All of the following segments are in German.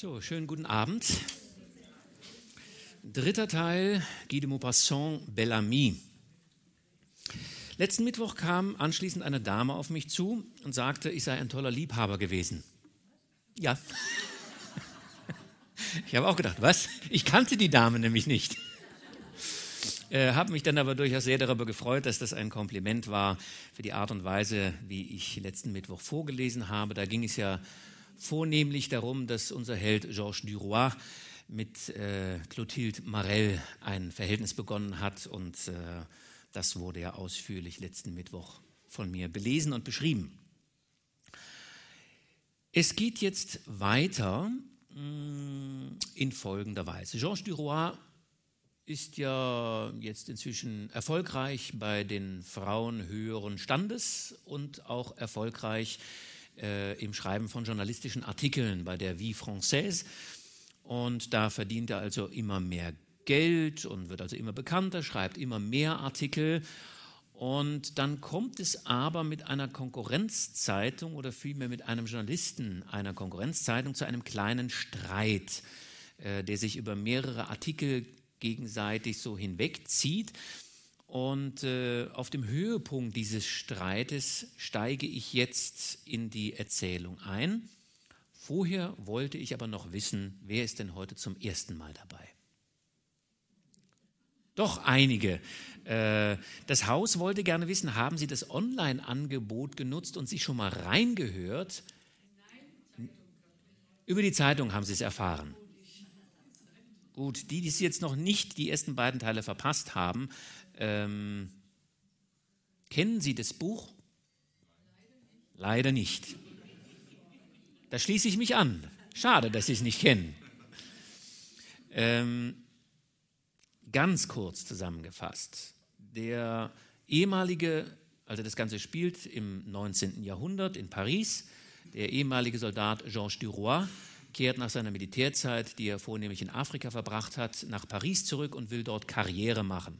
So, schönen guten Abend. Dritter Teil, Guy de Maupassant, Bellamy. Letzten Mittwoch kam anschließend eine Dame auf mich zu und sagte, ich sei ein toller Liebhaber gewesen. Ja. Ich habe auch gedacht, was? Ich kannte die Dame nämlich nicht. Äh, habe mich dann aber durchaus sehr darüber gefreut, dass das ein Kompliment war für die Art und Weise, wie ich letzten Mittwoch vorgelesen habe. Da ging es ja vornehmlich darum, dass unser Held Georges Duroy mit äh, Clotilde Marel ein Verhältnis begonnen hat und äh, das wurde ja ausführlich letzten Mittwoch von mir belesen und beschrieben. Es geht jetzt weiter mh, mm, in folgender Weise. Georges Duroy ist ja jetzt inzwischen erfolgreich bei den Frauen höheren Standes und auch erfolgreich äh, im Schreiben von journalistischen Artikeln bei der Vie Française. Und da verdient er also immer mehr Geld und wird also immer bekannter, schreibt immer mehr Artikel. Und dann kommt es aber mit einer Konkurrenzzeitung oder vielmehr mit einem Journalisten einer Konkurrenzzeitung zu einem kleinen Streit, äh, der sich über mehrere Artikel gegenseitig so hinwegzieht. Und äh, auf dem Höhepunkt dieses Streites steige ich jetzt in die Erzählung ein. Vorher wollte ich aber noch wissen, wer ist denn heute zum ersten Mal dabei? Doch einige. Äh, das Haus wollte gerne wissen, haben Sie das Online-Angebot genutzt und sich schon mal reingehört? Über die Zeitung haben Sie es erfahren. Gut, die, die es jetzt noch nicht die ersten beiden Teile verpasst haben, ähm, kennen Sie das Buch? Leider nicht. Da schließe ich mich an. Schade, dass Sie es nicht kennen. Ähm, ganz kurz zusammengefasst. Der ehemalige, also das Ganze spielt im 19. Jahrhundert in Paris, der ehemalige Soldat Georges Duroy kehrt nach seiner Militärzeit, die er vornehmlich in Afrika verbracht hat, nach Paris zurück und will dort Karriere machen.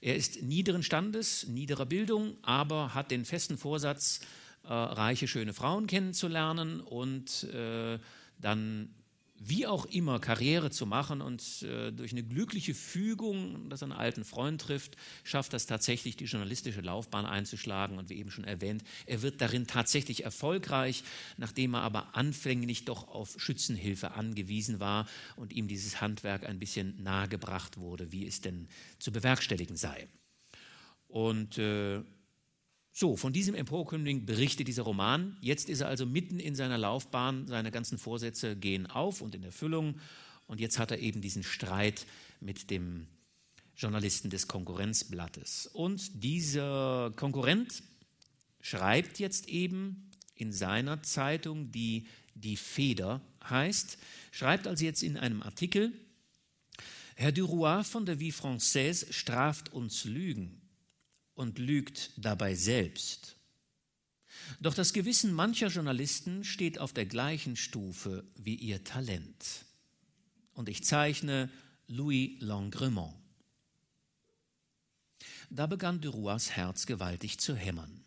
Er ist niederen Standes, niederer Bildung, aber hat den festen Vorsatz, äh, reiche, schöne Frauen kennenzulernen und äh, dann wie auch immer Karriere zu machen und äh, durch eine glückliche Fügung, dass er einen alten Freund trifft, schafft das tatsächlich, die journalistische Laufbahn einzuschlagen. Und wie eben schon erwähnt, er wird darin tatsächlich erfolgreich, nachdem er aber anfänglich doch auf Schützenhilfe angewiesen war und ihm dieses Handwerk ein bisschen nahegebracht wurde, wie es denn zu bewerkstelligen sei. Und äh, so, von diesem Emporkömmling berichtet dieser Roman. Jetzt ist er also mitten in seiner Laufbahn, seine ganzen Vorsätze gehen auf und in Erfüllung. Und jetzt hat er eben diesen Streit mit dem Journalisten des Konkurrenzblattes. Und dieser Konkurrent schreibt jetzt eben in seiner Zeitung, die Die Feder heißt, schreibt also jetzt in einem Artikel, Herr Duroy von der Vie Française straft uns Lügen und lügt dabei selbst. Doch das Gewissen mancher Journalisten steht auf der gleichen Stufe wie ihr Talent. Und ich zeichne Louis Langremont. Da begann Duroys Herz gewaltig zu hämmern.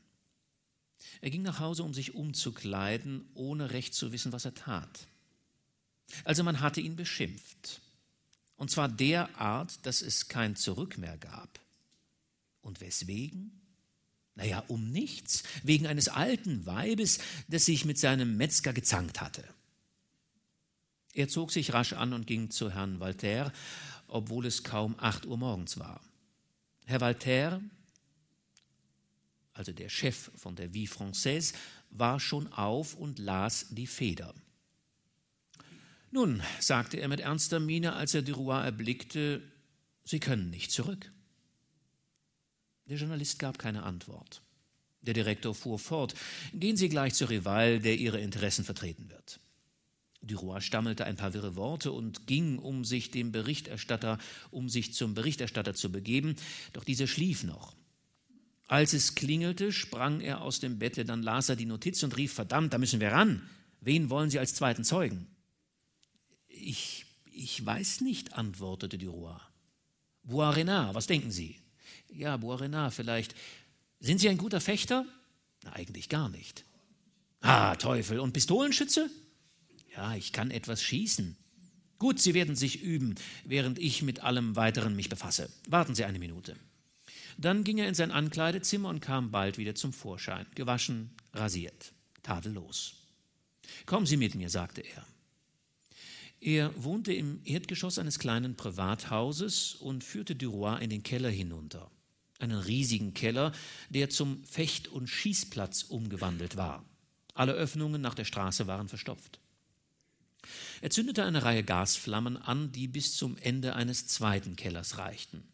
Er ging nach Hause, um sich umzukleiden, ohne recht zu wissen, was er tat. Also man hatte ihn beschimpft. Und zwar derart, dass es kein Zurück mehr gab. Und weswegen? Naja, um nichts, wegen eines alten Weibes, das sich mit seinem Metzger gezankt hatte. Er zog sich rasch an und ging zu Herrn Voltaire, obwohl es kaum acht Uhr morgens war. Herr Voltaire, also der Chef von der Vie Française, war schon auf und las die Feder. Nun, sagte er mit ernster Miene, als er Duroy erblickte, Sie können nicht zurück. Der Journalist gab keine Antwort. Der Direktor fuhr fort. Gehen Sie gleich zu Rival, der Ihre Interessen vertreten wird. Duroy stammelte ein paar wirre Worte und ging, um sich dem Berichterstatter, um sich zum Berichterstatter zu begeben, doch dieser schlief noch. Als es klingelte, sprang er aus dem Bette, dann las er die Notiz und rief, verdammt, da müssen wir ran. Wen wollen Sie als zweiten Zeugen? Ich, ich weiß nicht, antwortete Duroy. Bois was denken Sie? Ja, Boirena vielleicht. Sind Sie ein guter Fechter? Na, eigentlich gar nicht. Ah, Teufel. Und Pistolenschütze? Ja, ich kann etwas schießen. Gut, Sie werden sich üben, während ich mit allem Weiteren mich befasse. Warten Sie eine Minute. Dann ging er in sein Ankleidezimmer und kam bald wieder zum Vorschein, gewaschen, rasiert, tadellos. Kommen Sie mit mir, sagte er. Er wohnte im Erdgeschoss eines kleinen Privathauses und führte Duroy in den Keller hinunter. Einen riesigen Keller, der zum Fecht- und Schießplatz umgewandelt war. Alle Öffnungen nach der Straße waren verstopft. Er zündete eine Reihe Gasflammen an, die bis zum Ende eines zweiten Kellers reichten.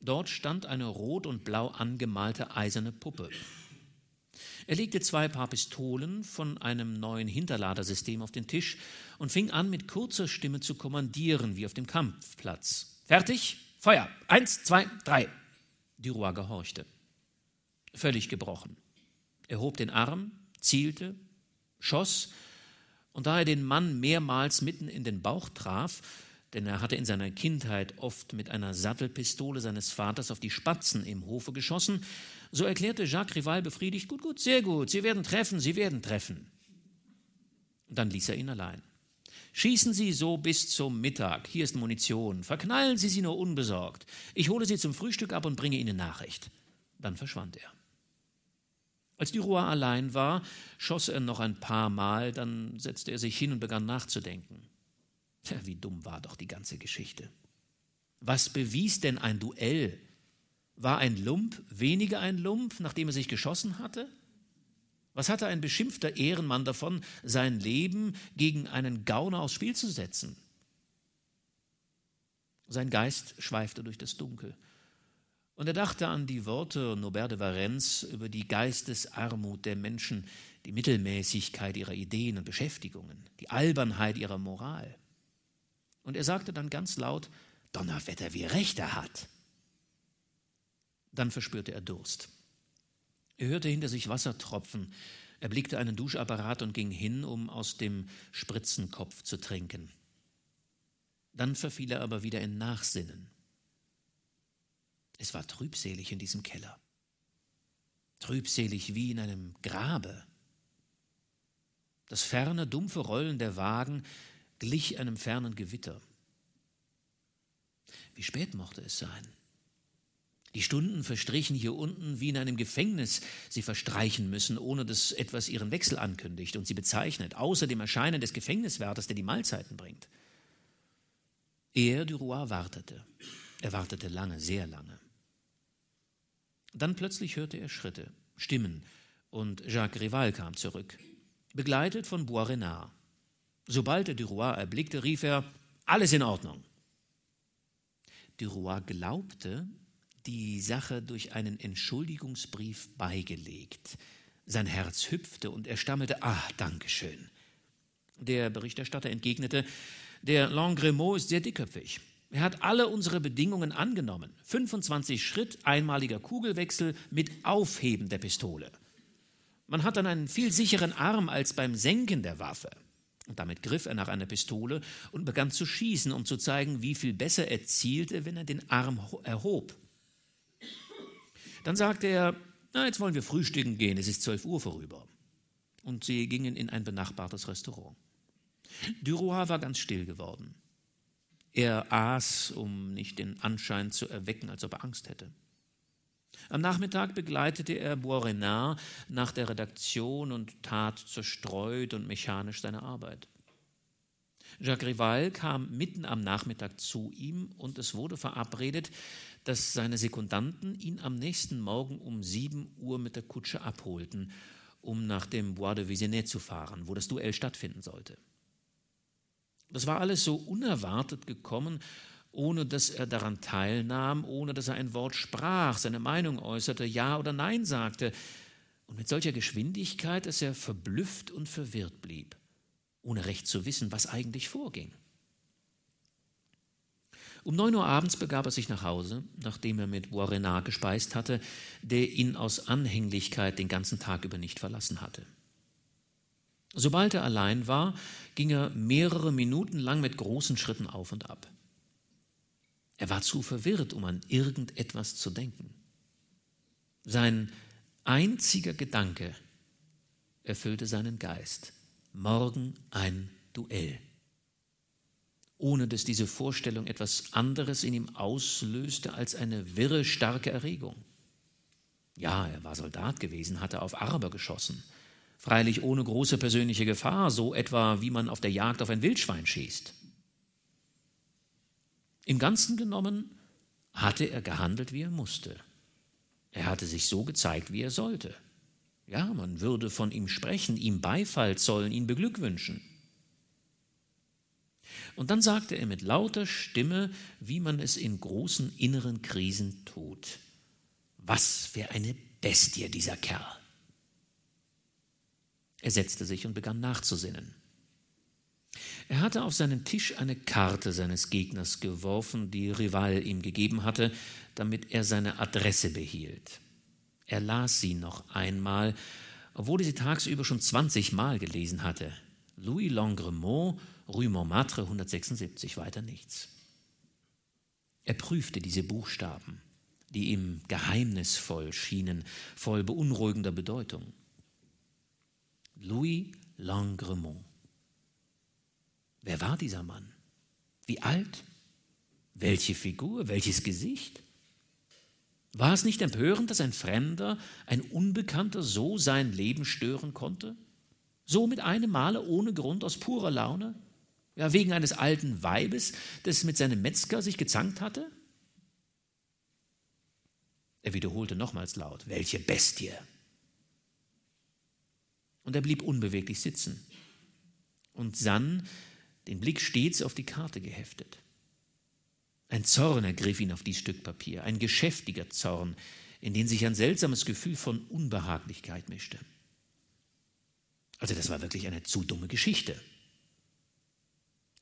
Dort stand eine rot und blau angemalte eiserne Puppe. Er legte zwei Paar Pistolen von einem neuen Hinterladersystem auf den Tisch und fing an, mit kurzer Stimme zu kommandieren, wie auf dem Kampfplatz. Fertig? Feuer! Eins, zwei, drei! Duroy gehorchte. Völlig gebrochen. Er hob den Arm, zielte, schoss und da er den Mann mehrmals mitten in den Bauch traf, denn er hatte in seiner Kindheit oft mit einer Sattelpistole seines Vaters auf die Spatzen im Hofe geschossen, so erklärte Jacques Rival befriedigt, gut, gut, sehr gut, Sie werden treffen, Sie werden treffen. Und dann ließ er ihn allein. Schießen Sie so bis zum Mittag, hier ist Munition, verknallen Sie sie nur unbesorgt. Ich hole Sie zum Frühstück ab und bringe Ihnen Nachricht. Dann verschwand er. Als Duroy allein war, schoss er noch ein paar Mal, dann setzte er sich hin und begann nachzudenken. Tja, wie dumm war doch die ganze Geschichte. Was bewies denn ein Duell? War ein Lump weniger ein Lump, nachdem er sich geschossen hatte? Was hatte ein beschimpfter Ehrenmann davon, sein Leben gegen einen Gauner aufs Spiel zu setzen? Sein Geist schweifte durch das Dunkel. Und er dachte an die Worte Norbert de Varennes über die Geistesarmut der Menschen, die Mittelmäßigkeit ihrer Ideen und Beschäftigungen, die Albernheit ihrer Moral. Und er sagte dann ganz laut, Donnerwetter, wie recht er hat. Dann verspürte er Durst. Er hörte hinter sich Wasser tropfen, er blickte einen Duschapparat und ging hin, um aus dem Spritzenkopf zu trinken. Dann verfiel er aber wieder in Nachsinnen. Es war trübselig in diesem Keller. Trübselig wie in einem Grabe. Das ferne, dumpfe Rollen der Wagen glich einem fernen Gewitter. Wie spät mochte es sein? Die Stunden verstrichen hier unten wie in einem Gefängnis. Sie verstreichen müssen, ohne dass etwas ihren Wechsel ankündigt und sie bezeichnet, außer dem Erscheinen des Gefängniswärters, der die Mahlzeiten bringt. Er, Duroy, wartete. Er wartete lange, sehr lange. Dann plötzlich hörte er Schritte, Stimmen, und Jacques Rival kam zurück, begleitet von Boisrenard. Sobald er Duroy erblickte, rief er: Alles in Ordnung. Duroy glaubte, die Sache durch einen Entschuldigungsbrief beigelegt. Sein Herz hüpfte und er stammelte: Ah, Dankeschön. Der Berichterstatter entgegnete: Der Langremeau ist sehr dickköpfig. Er hat alle unsere Bedingungen angenommen. 25 Schritt, einmaliger Kugelwechsel mit Aufheben der Pistole. Man hat dann einen viel sicheren Arm als beim Senken der Waffe. Und damit griff er nach einer Pistole und begann zu schießen, um zu zeigen, wie viel besser er zielte, wenn er den Arm erhob. Dann sagte er, na, jetzt wollen wir frühstücken gehen, es ist 12 Uhr vorüber. Und sie gingen in ein benachbartes Restaurant. Duroy war ganz still geworden. Er aß, um nicht den Anschein zu erwecken, als ob er Angst hätte. Am Nachmittag begleitete er Boisrenard nach der Redaktion und tat zerstreut und mechanisch seine Arbeit. Jacques Rival kam mitten am Nachmittag zu ihm und es wurde verabredet, dass seine Sekundanten ihn am nächsten Morgen um sieben Uhr mit der Kutsche abholten, um nach dem Bois de Visenet zu fahren, wo das Duell stattfinden sollte. Das war alles so unerwartet gekommen, ohne dass er daran teilnahm, ohne dass er ein Wort sprach, seine Meinung äußerte, Ja oder Nein sagte, und mit solcher Geschwindigkeit, dass er verblüfft und verwirrt blieb, ohne recht zu wissen, was eigentlich vorging. Um neun Uhr abends begab er sich nach Hause, nachdem er mit Boisrenard gespeist hatte, der ihn aus Anhänglichkeit den ganzen Tag über nicht verlassen hatte. Sobald er allein war, ging er mehrere Minuten lang mit großen Schritten auf und ab. Er war zu verwirrt, um an irgendetwas zu denken. Sein einziger Gedanke erfüllte seinen Geist. Morgen ein Duell. Ohne dass diese Vorstellung etwas anderes in ihm auslöste als eine wirre, starke Erregung. Ja, er war Soldat gewesen, hatte auf Araber geschossen. Freilich ohne große persönliche Gefahr, so etwa wie man auf der Jagd auf ein Wildschwein schießt. Im Ganzen genommen hatte er gehandelt, wie er musste. Er hatte sich so gezeigt, wie er sollte. Ja, man würde von ihm sprechen, ihm Beifall zollen, ihn beglückwünschen. Und dann sagte er mit lauter Stimme, wie man es in großen inneren Krisen tut. Was für eine Bestie dieser Kerl. Er setzte sich und begann nachzusinnen. Er hatte auf seinen Tisch eine Karte seines Gegners geworfen, die Rival ihm gegeben hatte, damit er seine Adresse behielt. Er las sie noch einmal, obwohl er sie tagsüber schon 20 Mal gelesen hatte. Louis Longremont, Rue Montmartre 176, weiter nichts. Er prüfte diese Buchstaben, die ihm geheimnisvoll schienen, voll beunruhigender Bedeutung. Louis Longremont. Wer war dieser Mann? Wie alt? Welche Figur? Welches Gesicht? War es nicht empörend, dass ein Fremder, ein Unbekannter so sein Leben stören konnte? So mit einem Male ohne Grund aus purer Laune? Ja, wegen eines alten Weibes, das mit seinem Metzger sich gezankt hatte? Er wiederholte nochmals laut, welche Bestie! Und er blieb unbeweglich sitzen und sann, den Blick stets auf die Karte geheftet. Ein Zorn ergriff ihn auf dies Stück Papier, ein geschäftiger Zorn, in den sich ein seltsames Gefühl von Unbehaglichkeit mischte. Also das war wirklich eine zu dumme Geschichte.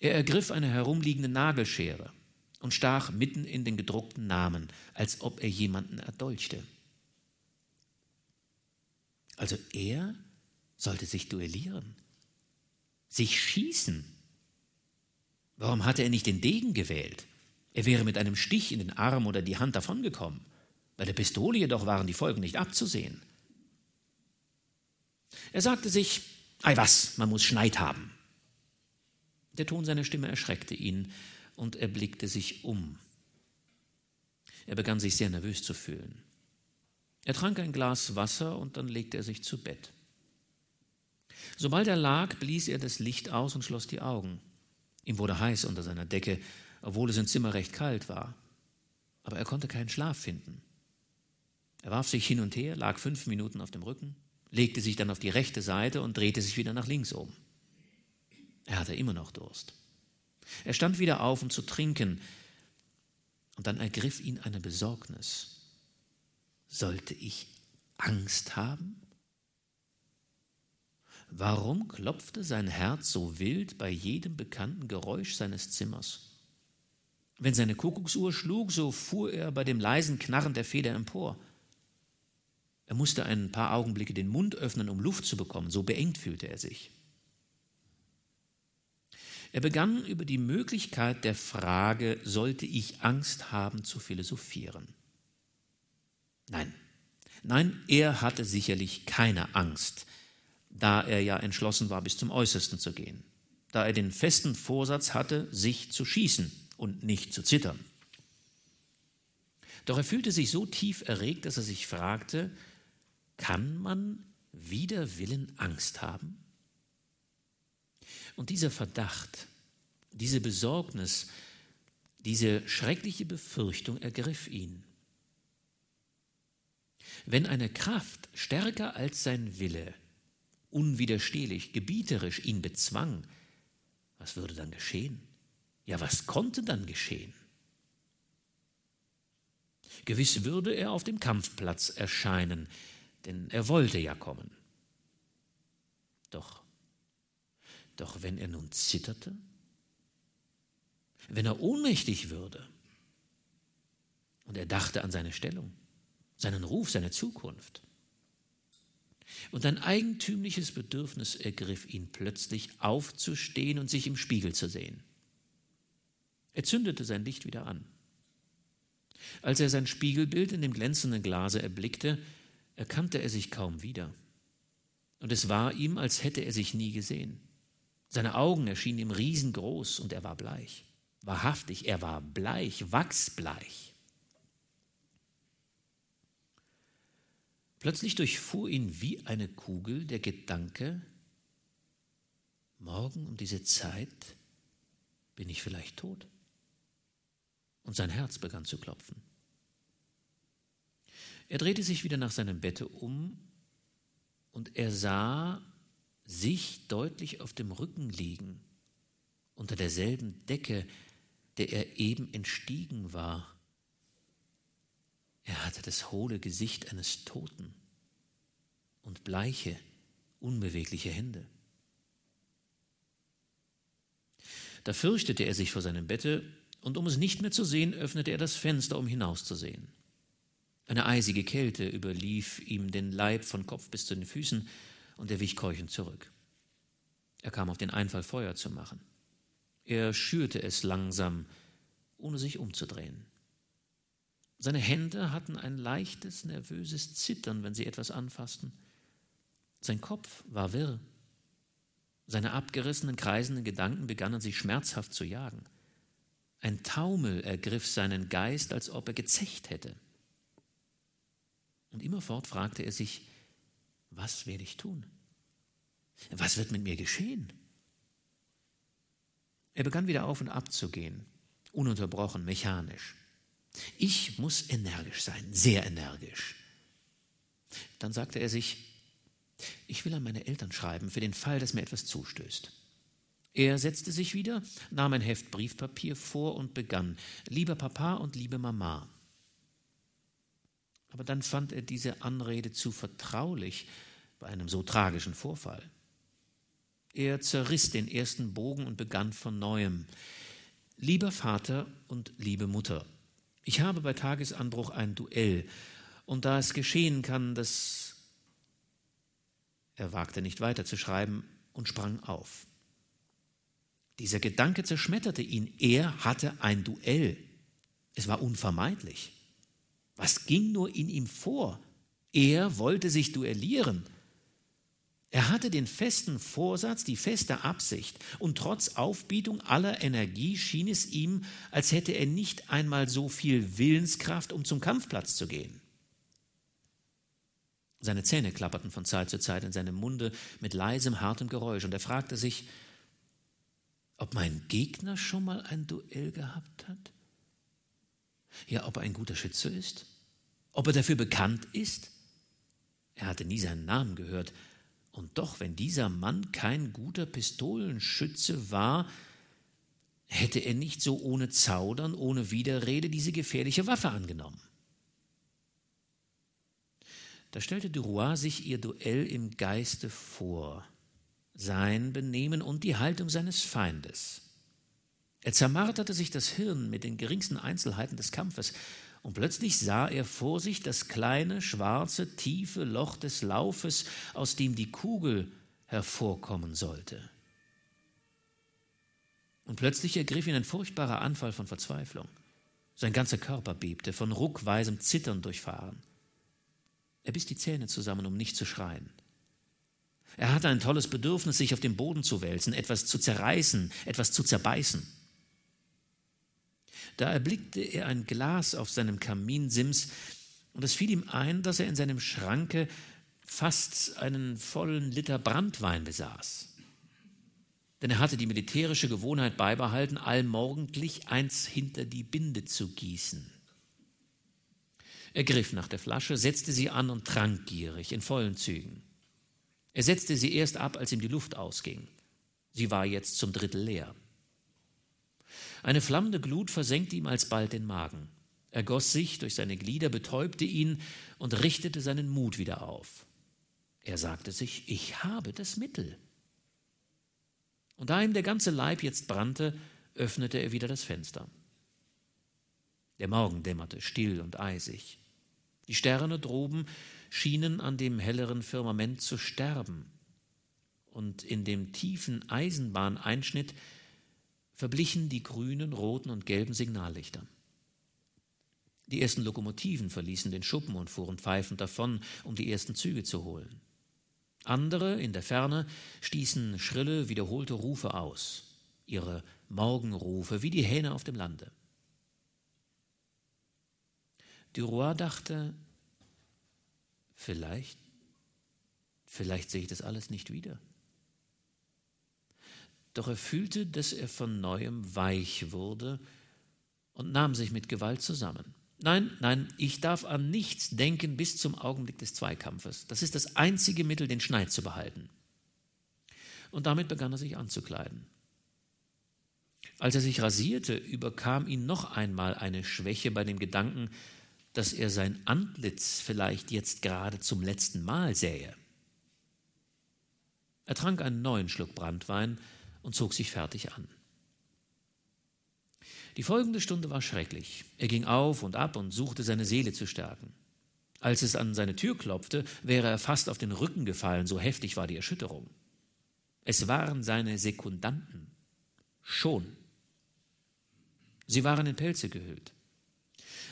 Er ergriff eine herumliegende Nagelschere und stach mitten in den gedruckten Namen, als ob er jemanden erdolchte. Also er sollte sich duellieren, sich schießen. Warum hatte er nicht den Degen gewählt? Er wäre mit einem Stich in den Arm oder die Hand davongekommen. Bei der Pistole jedoch waren die Folgen nicht abzusehen. Er sagte sich, ei was, man muss Schneid haben. Der Ton seiner Stimme erschreckte ihn und er blickte sich um. Er begann sich sehr nervös zu fühlen. Er trank ein Glas Wasser und dann legte er sich zu Bett. Sobald er lag, blies er das Licht aus und schloss die Augen. Ihm wurde heiß unter seiner Decke, obwohl es im Zimmer recht kalt war. Aber er konnte keinen Schlaf finden. Er warf sich hin und her, lag fünf Minuten auf dem Rücken, legte sich dann auf die rechte Seite und drehte sich wieder nach links um. Er hatte immer noch Durst. Er stand wieder auf, um zu trinken, und dann ergriff ihn eine Besorgnis. Sollte ich Angst haben? Warum klopfte sein Herz so wild bei jedem bekannten Geräusch seines Zimmers? Wenn seine Kuckucksuhr schlug, so fuhr er bei dem leisen Knarren der Feder empor. Er musste ein paar Augenblicke den Mund öffnen, um Luft zu bekommen, so beengt fühlte er sich. Er begann über die Möglichkeit der Frage, sollte ich Angst haben, zu philosophieren. Nein, nein, er hatte sicherlich keine Angst, da er ja entschlossen war, bis zum Äußersten zu gehen, da er den festen Vorsatz hatte, sich zu schießen und nicht zu zittern. Doch er fühlte sich so tief erregt, dass er sich fragte, kann man wider Willen Angst haben? Und dieser Verdacht, diese Besorgnis, diese schreckliche Befürchtung ergriff ihn. Wenn eine Kraft stärker als sein Wille unwiderstehlich, gebieterisch ihn bezwang, was würde dann geschehen? Ja, was konnte dann geschehen? Gewiss würde er auf dem Kampfplatz erscheinen, denn er wollte ja kommen. Doch, doch wenn er nun zitterte, wenn er ohnmächtig würde und er dachte an seine Stellung, seinen Ruf, seine Zukunft, und ein eigentümliches Bedürfnis ergriff ihn plötzlich, aufzustehen und sich im Spiegel zu sehen. Er zündete sein Licht wieder an. Als er sein Spiegelbild in dem glänzenden Glase erblickte, erkannte er sich kaum wieder. Und es war ihm, als hätte er sich nie gesehen. Seine Augen erschienen ihm riesengroß und er war bleich. Wahrhaftig, er war bleich, wachsbleich. Plötzlich durchfuhr ihn wie eine Kugel der Gedanke, morgen um diese Zeit bin ich vielleicht tot. Und sein Herz begann zu klopfen. Er drehte sich wieder nach seinem Bette um und er sah sich deutlich auf dem Rücken liegen, unter derselben Decke, der er eben entstiegen war. Er hatte das hohle Gesicht eines Toten und bleiche, unbewegliche Hände. Da fürchtete er sich vor seinem Bette, und um es nicht mehr zu sehen, öffnete er das Fenster, um hinauszusehen. Eine eisige Kälte überlief ihm den Leib von Kopf bis zu den Füßen, und er wich keuchend zurück. Er kam auf den Einfall, Feuer zu machen. Er schürte es langsam, ohne sich umzudrehen. Seine Hände hatten ein leichtes, nervöses Zittern, wenn sie etwas anfassten. Sein Kopf war wirr. Seine abgerissenen, kreisenden Gedanken begannen sich schmerzhaft zu jagen. Ein Taumel ergriff seinen Geist, als ob er gezecht hätte. Und immerfort fragte er sich, was werde ich tun? Was wird mit mir geschehen? Er begann wieder auf und ab zu gehen, ununterbrochen, mechanisch. Ich muss energisch sein, sehr energisch. Dann sagte er sich, ich will an meine Eltern schreiben, für den Fall, dass mir etwas zustößt. Er setzte sich wieder, nahm ein Heft Briefpapier vor und begann, lieber Papa und liebe Mama. Aber dann fand er diese Anrede zu vertraulich bei einem so tragischen Vorfall. Er zerriss den ersten Bogen und begann von neuem. Lieber Vater und liebe Mutter, ich habe bei Tagesanbruch ein Duell, und da es geschehen kann, dass er wagte nicht weiter zu schreiben und sprang auf. Dieser Gedanke zerschmetterte ihn. Er hatte ein Duell. Es war unvermeidlich. Was ging nur in ihm vor? Er wollte sich duellieren. Er hatte den festen Vorsatz, die feste Absicht, und trotz Aufbietung aller Energie schien es ihm, als hätte er nicht einmal so viel Willenskraft, um zum Kampfplatz zu gehen. Seine Zähne klapperten von Zeit zu Zeit in seinem Munde mit leisem, hartem Geräusch, und er fragte sich, ob mein Gegner schon mal ein Duell gehabt hat? Ja, ob er ein guter Schütze ist? Ob er dafür bekannt ist? Er hatte nie seinen Namen gehört, und doch, wenn dieser Mann kein guter Pistolenschütze war, hätte er nicht so ohne Zaudern, ohne Widerrede diese gefährliche Waffe angenommen. Da stellte Duroy sich ihr Duell im Geiste vor, sein Benehmen und die Haltung seines Feindes. Er zermarterte sich das Hirn mit den geringsten Einzelheiten des Kampfes, und plötzlich sah er vor sich das kleine, schwarze, tiefe Loch des Laufes, aus dem die Kugel hervorkommen sollte. Und plötzlich ergriff ihn ein furchtbarer Anfall von Verzweiflung. Sein ganzer Körper bebte, von ruckweisem Zittern durchfahren. Er biss die Zähne zusammen, um nicht zu schreien. Er hatte ein tolles Bedürfnis, sich auf den Boden zu wälzen, etwas zu zerreißen, etwas zu zerbeißen. Da erblickte er ein Glas auf seinem Kaminsims und es fiel ihm ein, dass er in seinem Schranke fast einen vollen Liter Brandwein besaß. Denn er hatte die militärische Gewohnheit beibehalten, allmorgendlich eins hinter die Binde zu gießen. Er griff nach der Flasche, setzte sie an und trank gierig in vollen Zügen. Er setzte sie erst ab, als ihm die Luft ausging. Sie war jetzt zum Drittel leer. Eine flammende Glut versenkte ihm alsbald den Magen. Er goss sich durch seine Glieder, betäubte ihn und richtete seinen Mut wieder auf. Er sagte sich, ich habe das Mittel. Und da ihm der ganze Leib jetzt brannte, öffnete er wieder das Fenster. Der Morgen dämmerte still und eisig. Die Sterne droben schienen an dem helleren Firmament zu sterben, und in dem tiefen Eisenbahneinschnitt verblichen die grünen, roten und gelben Signallichter. Die ersten Lokomotiven verließen den Schuppen und fuhren pfeifend davon, um die ersten Züge zu holen. Andere in der Ferne stießen schrille, wiederholte Rufe aus, ihre Morgenrufe wie die Hähne auf dem Lande. Duroy dachte, vielleicht, vielleicht sehe ich das alles nicht wieder. Doch er fühlte, dass er von neuem weich wurde und nahm sich mit Gewalt zusammen. Nein, nein, ich darf an nichts denken bis zum Augenblick des Zweikampfes. Das ist das einzige Mittel, den Schneid zu behalten. Und damit begann er sich anzukleiden. Als er sich rasierte, überkam ihn noch einmal eine Schwäche bei dem Gedanken, dass er sein Antlitz vielleicht jetzt gerade zum letzten Mal sähe. Er trank einen neuen Schluck Brandwein und zog sich fertig an. Die folgende Stunde war schrecklich. Er ging auf und ab und suchte seine Seele zu stärken. Als es an seine Tür klopfte, wäre er fast auf den Rücken gefallen, so heftig war die Erschütterung. Es waren seine Sekundanten. Schon. Sie waren in Pelze gehüllt.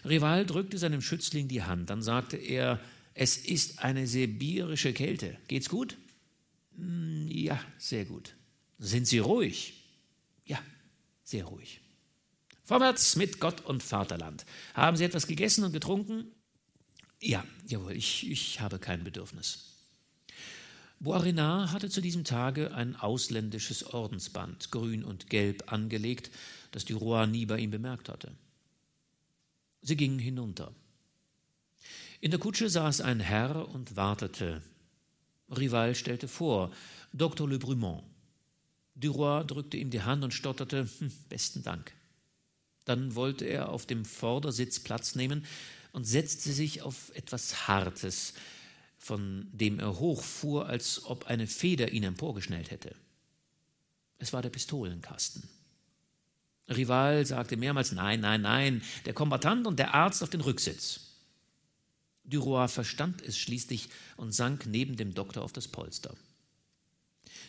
Rival drückte seinem Schützling die Hand. Dann sagte er, es ist eine sibirische Kälte. Geht's gut? Hm, ja, sehr gut. Sind Sie ruhig? Ja, sehr ruhig. Vorwärts mit Gott und Vaterland. Haben Sie etwas gegessen und getrunken? Ja, jawohl, ich, ich habe kein Bedürfnis. Boisrenard hatte zu diesem Tage ein ausländisches Ordensband, grün und gelb, angelegt, das die Roy nie bei ihm bemerkt hatte. Sie gingen hinunter. In der Kutsche saß ein Herr und wartete. Rival stellte vor, Dr. Le Brumont. Duroy drückte ihm die Hand und stotterte, hm, besten Dank. Dann wollte er auf dem Vordersitz Platz nehmen und setzte sich auf etwas Hartes, von dem er hochfuhr, als ob eine Feder ihn emporgeschnellt hätte. Es war der Pistolenkasten. Rival sagte mehrmals Nein, nein, nein, der Kombatant und der Arzt auf den Rücksitz. Duroy verstand es schließlich und sank neben dem Doktor auf das Polster.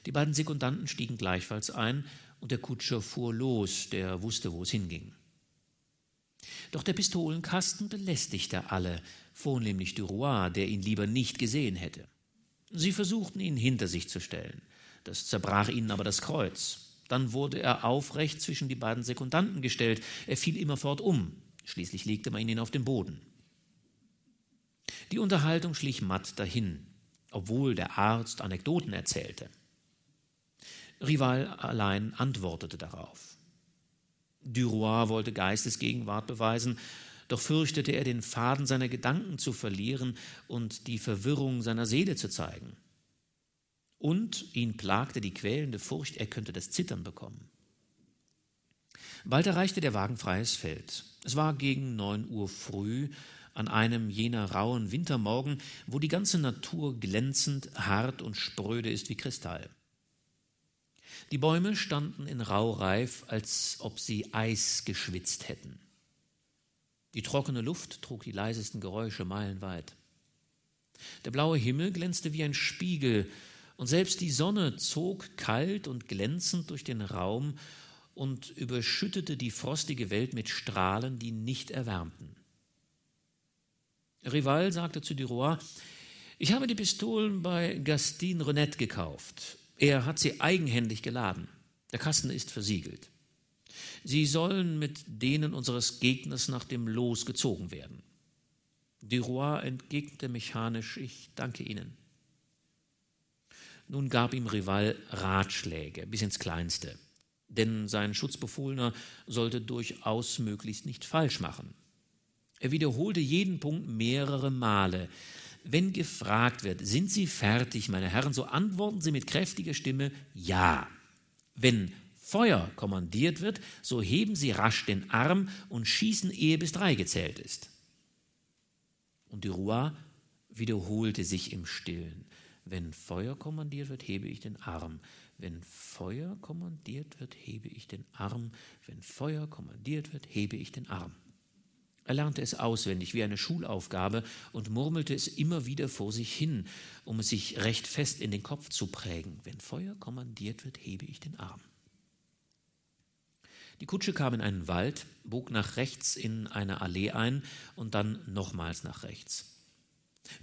Die beiden Sekundanten stiegen gleichfalls ein und der Kutscher fuhr los, der wusste, wo es hinging. Doch der Pistolenkasten belästigte alle, vornehmlich Duroy, der ihn lieber nicht gesehen hätte. Sie versuchten ihn hinter sich zu stellen. Das zerbrach ihnen aber das Kreuz. Dann wurde er aufrecht zwischen die beiden Sekundanten gestellt. Er fiel immerfort um. Schließlich legte man ihn auf den Boden. Die Unterhaltung schlich matt dahin, obwohl der Arzt Anekdoten erzählte. Rival allein antwortete darauf. Duroy wollte Geistesgegenwart beweisen, doch fürchtete er, den Faden seiner Gedanken zu verlieren und die Verwirrung seiner Seele zu zeigen. Und ihn plagte die quälende Furcht, er könnte das Zittern bekommen. Bald erreichte der Wagen freies Feld. Es war gegen neun Uhr früh, an einem jener rauen Wintermorgen, wo die ganze Natur glänzend, hart und spröde ist wie Kristall. Die Bäume standen in Raureif, als ob sie Eis geschwitzt hätten. Die trockene Luft trug die leisesten Geräusche meilenweit. Der blaue Himmel glänzte wie ein Spiegel, und selbst die Sonne zog kalt und glänzend durch den Raum und überschüttete die frostige Welt mit Strahlen, die nicht erwärmten. Rival sagte zu Duroy, ich habe die Pistolen bei Gastin Renette gekauft. Er hat sie eigenhändig geladen. Der Kasten ist versiegelt. Sie sollen mit denen unseres Gegners nach dem Los gezogen werden. Duroy entgegnete mechanisch, ich danke Ihnen. Nun gab ihm Rival Ratschläge bis ins Kleinste, denn sein Schutzbefohlener sollte durchaus möglichst nicht falsch machen. Er wiederholte jeden Punkt mehrere Male, wenn gefragt wird, sind Sie fertig, meine Herren, so antworten Sie mit kräftiger Stimme Ja. Wenn Feuer kommandiert wird, so heben Sie rasch den Arm und schießen, ehe bis drei gezählt ist. Und Duroy wiederholte sich im Stillen. Wenn Feuer kommandiert wird, hebe ich den Arm. Wenn Feuer kommandiert wird, hebe ich den Arm. Wenn Feuer kommandiert wird, hebe ich den Arm. Er lernte es auswendig wie eine Schulaufgabe und murmelte es immer wieder vor sich hin, um es sich recht fest in den Kopf zu prägen. Wenn Feuer kommandiert wird, hebe ich den Arm. Die Kutsche kam in einen Wald, bog nach rechts in eine Allee ein und dann nochmals nach rechts.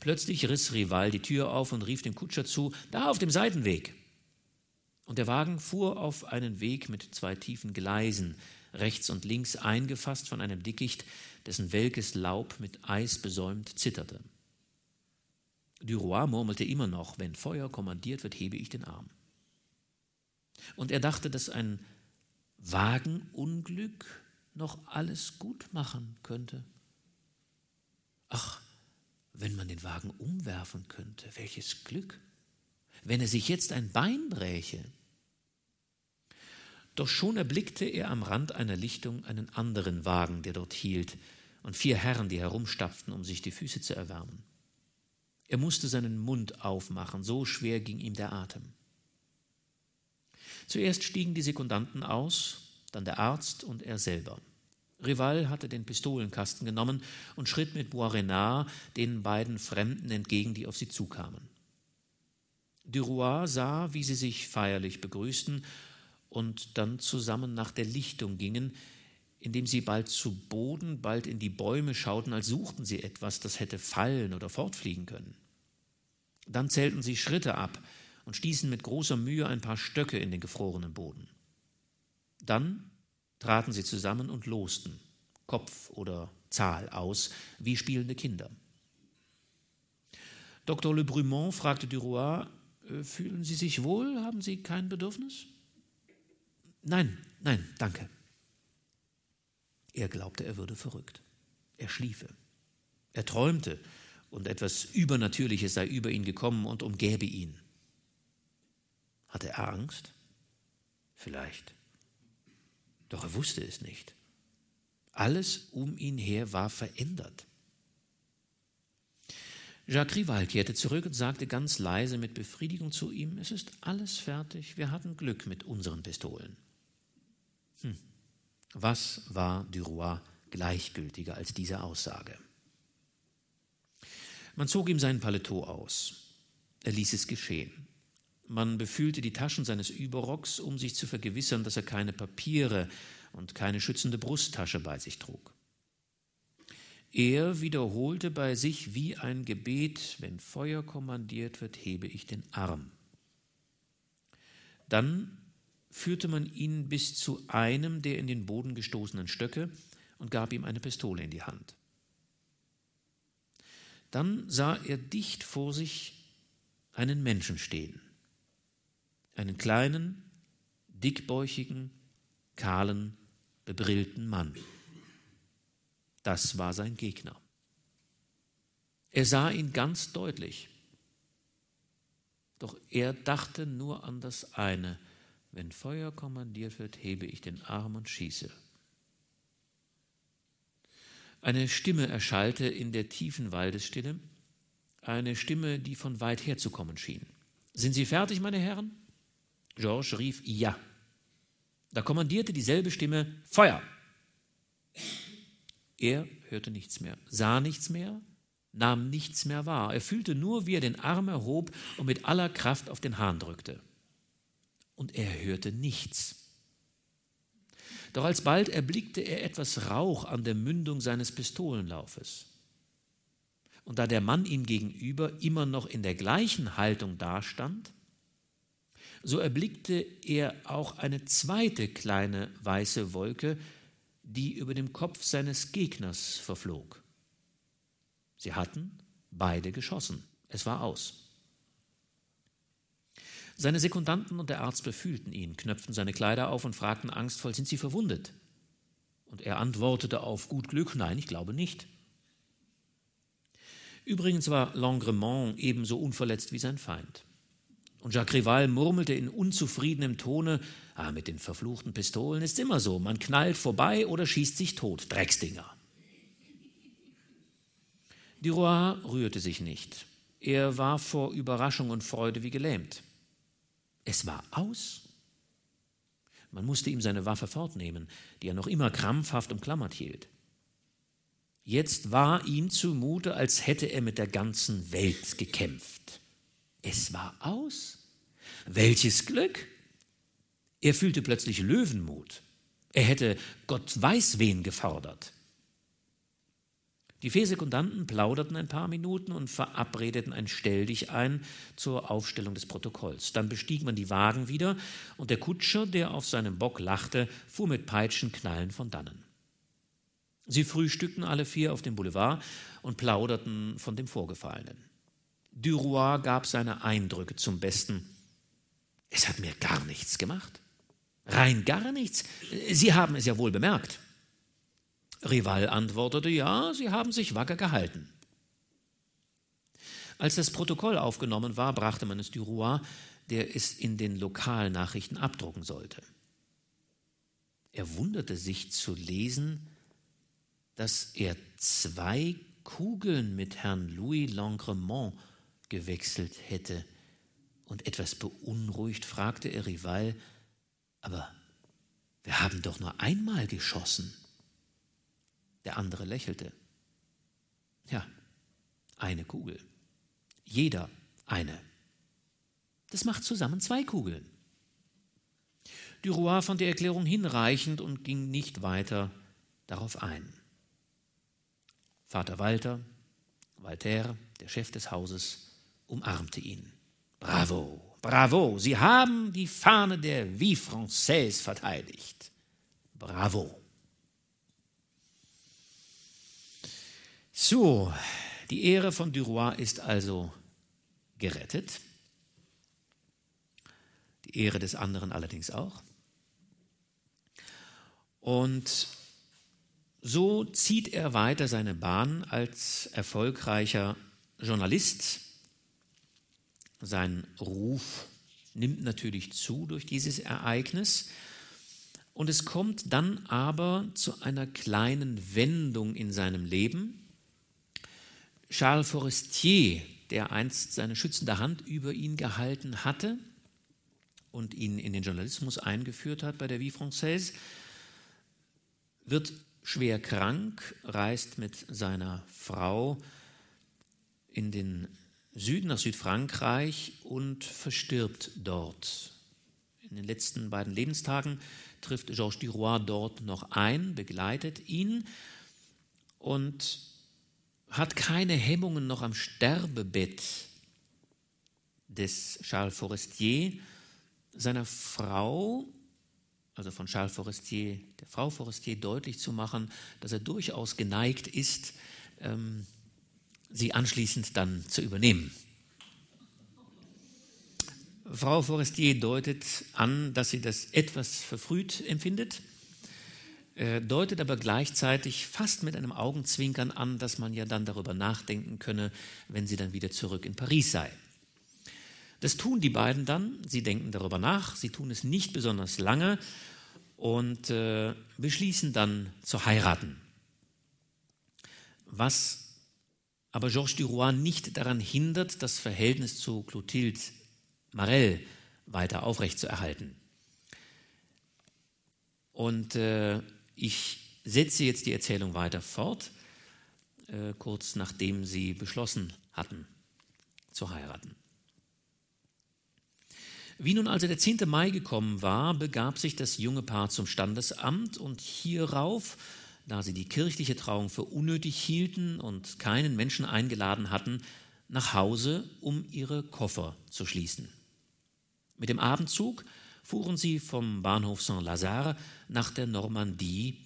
Plötzlich riss Rival die Tür auf und rief dem Kutscher zu, da auf dem Seitenweg. Und der Wagen fuhr auf einen Weg mit zwei tiefen Gleisen, rechts und links eingefasst von einem Dickicht, dessen welkes Laub mit Eis besäumt zitterte. Duroy murmelte immer noch, wenn Feuer kommandiert wird, hebe ich den Arm. Und er dachte, dass ein Wagenunglück noch alles gut machen könnte. Ach, wenn man den Wagen umwerfen könnte, welches Glück! Wenn er sich jetzt ein Bein bräche. Doch schon erblickte er am Rand einer Lichtung einen anderen Wagen, der dort hielt, und vier Herren, die herumstapften, um sich die Füße zu erwärmen. Er musste seinen Mund aufmachen, so schwer ging ihm der Atem. Zuerst stiegen die Sekundanten aus, dann der Arzt und er selber. Rival hatte den Pistolenkasten genommen und schritt mit Boisrenard den beiden Fremden entgegen, die auf sie zukamen. Duroy sah, wie sie sich feierlich begrüßten und dann zusammen nach der Lichtung gingen, indem sie bald zu Boden, bald in die Bäume schauten, als suchten sie etwas, das hätte fallen oder fortfliegen können. Dann zählten sie Schritte ab und stießen mit großer Mühe ein paar Stöcke in den gefrorenen Boden. Dann traten sie zusammen und losten, Kopf oder Zahl aus, wie spielende Kinder. Dr. Le Brumont fragte Duroy, äh, fühlen Sie sich wohl? Haben Sie kein Bedürfnis? Nein, nein, danke. Er glaubte, er würde verrückt. Er schliefe. Er träumte, und etwas Übernatürliches sei über ihn gekommen und umgäbe ihn. Hatte er Angst? Vielleicht. Doch er wusste es nicht. Alles um ihn her war verändert. Jacques Rival kehrte zurück und sagte ganz leise mit Befriedigung zu ihm, es ist alles fertig, wir hatten Glück mit unseren Pistolen. Hm. Was war Duroy gleichgültiger als diese Aussage? Man zog ihm sein Paletot aus. Er ließ es geschehen. Man befühlte die Taschen seines Überrocks, um sich zu vergewissern, dass er keine Papiere und keine schützende Brusttasche bei sich trug. Er wiederholte bei sich wie ein Gebet, wenn Feuer kommandiert wird, hebe ich den Arm. Dann führte man ihn bis zu einem der in den Boden gestoßenen Stöcke und gab ihm eine Pistole in die Hand. Dann sah er dicht vor sich einen Menschen stehen einen kleinen, dickbäuchigen, kahlen, bebrillten Mann. Das war sein Gegner. Er sah ihn ganz deutlich. Doch er dachte nur an das eine, wenn Feuer kommandiert wird, hebe ich den Arm und schieße. Eine Stimme erschallte in der tiefen Waldesstille, eine Stimme, die von weit her zu kommen schien. Sind Sie fertig, meine Herren? George rief Ja. Da kommandierte dieselbe Stimme Feuer. Er hörte nichts mehr, sah nichts mehr, nahm nichts mehr wahr. Er fühlte nur, wie er den Arm erhob und mit aller Kraft auf den Hahn drückte. Und er hörte nichts. Doch alsbald erblickte er etwas Rauch an der Mündung seines Pistolenlaufes. Und da der Mann ihm gegenüber immer noch in der gleichen Haltung dastand, so erblickte er auch eine zweite kleine weiße Wolke, die über dem Kopf seines Gegners verflog. Sie hatten beide geschossen. Es war aus. Seine Sekundanten und der Arzt befühlten ihn, knöpften seine Kleider auf und fragten angstvoll, sind Sie verwundet? Und er antwortete auf gut Glück, nein, ich glaube nicht. Übrigens war Langremont ebenso unverletzt wie sein Feind. Und Jacques Rival murmelte in unzufriedenem Tone, ah, mit den verfluchten Pistolen ist immer so, man knallt vorbei oder schießt sich tot, Drecksdinger. Duroy rührte sich nicht. Er war vor Überraschung und Freude wie gelähmt. Es war aus. Man musste ihm seine Waffe fortnehmen, die er noch immer krampfhaft umklammert hielt. Jetzt war ihm zumute, als hätte er mit der ganzen Welt gekämpft. Es war aus. Welches Glück! Er fühlte plötzlich Löwenmut. Er hätte Gott weiß wen gefordert. Die vier Sekundanten plauderten ein paar Minuten und verabredeten ein Stelldich ein zur Aufstellung des Protokolls. Dann bestieg man die Wagen wieder und der Kutscher, der auf seinem Bock lachte, fuhr mit Peitschenknallen von dannen. Sie frühstückten alle vier auf dem Boulevard und plauderten von dem Vorgefallenen. Duroy gab seine Eindrücke zum Besten. Es hat mir gar nichts gemacht. Rein gar nichts. Sie haben es ja wohl bemerkt. Rival antwortete, ja, sie haben sich wacker gehalten. Als das Protokoll aufgenommen war, brachte man es Duroy, der es in den Lokalnachrichten abdrucken sollte. Er wunderte sich zu lesen, dass er zwei Kugeln mit Herrn Louis Langremont gewechselt hätte, und etwas beunruhigt fragte er Rival, aber wir haben doch nur einmal geschossen. Der andere lächelte. Ja, eine Kugel. Jeder eine. Das macht zusammen zwei Kugeln. Duroy fand die Erklärung hinreichend und ging nicht weiter darauf ein. Vater Walter, Walter, der Chef des Hauses, umarmte ihn. Bravo, bravo, Sie haben die Fahne der Vie Française verteidigt. Bravo. So, die Ehre von Duroy ist also gerettet. Die Ehre des anderen allerdings auch. Und so zieht er weiter seine Bahn als erfolgreicher Journalist. Sein Ruf nimmt natürlich zu durch dieses Ereignis. Und es kommt dann aber zu einer kleinen Wendung in seinem Leben. Charles Forestier, der einst seine schützende Hand über ihn gehalten hatte und ihn in den Journalismus eingeführt hat bei der Vie Française, wird schwer krank, reist mit seiner Frau in den Süden nach Südfrankreich und verstirbt dort. In den letzten beiden Lebenstagen trifft Georges Duroy dort noch ein, begleitet ihn und hat keine Hemmungen noch am Sterbebett des Charles Forestier, seiner Frau, also von Charles Forestier, der Frau Forestier, deutlich zu machen, dass er durchaus geneigt ist, ähm, sie anschließend dann zu übernehmen. Frau Forestier deutet an, dass sie das etwas verfrüht empfindet deutet aber gleichzeitig fast mit einem Augenzwinkern an, dass man ja dann darüber nachdenken könne, wenn sie dann wieder zurück in Paris sei. Das tun die beiden dann, sie denken darüber nach, sie tun es nicht besonders lange und äh, beschließen dann zu heiraten. Was aber Georges Duroy nicht daran hindert, das Verhältnis zu Clotilde Marel weiter aufrechtzuerhalten. Und äh, ich setze jetzt die Erzählung weiter fort, äh, kurz nachdem sie beschlossen hatten zu heiraten. Wie nun also der 10. Mai gekommen war, begab sich das junge Paar zum Standesamt und hierauf, da sie die kirchliche Trauung für unnötig hielten und keinen Menschen eingeladen hatten, nach Hause, um ihre Koffer zu schließen. Mit dem Abendzug fuhren sie vom Bahnhof Saint-Lazare nach der Normandie,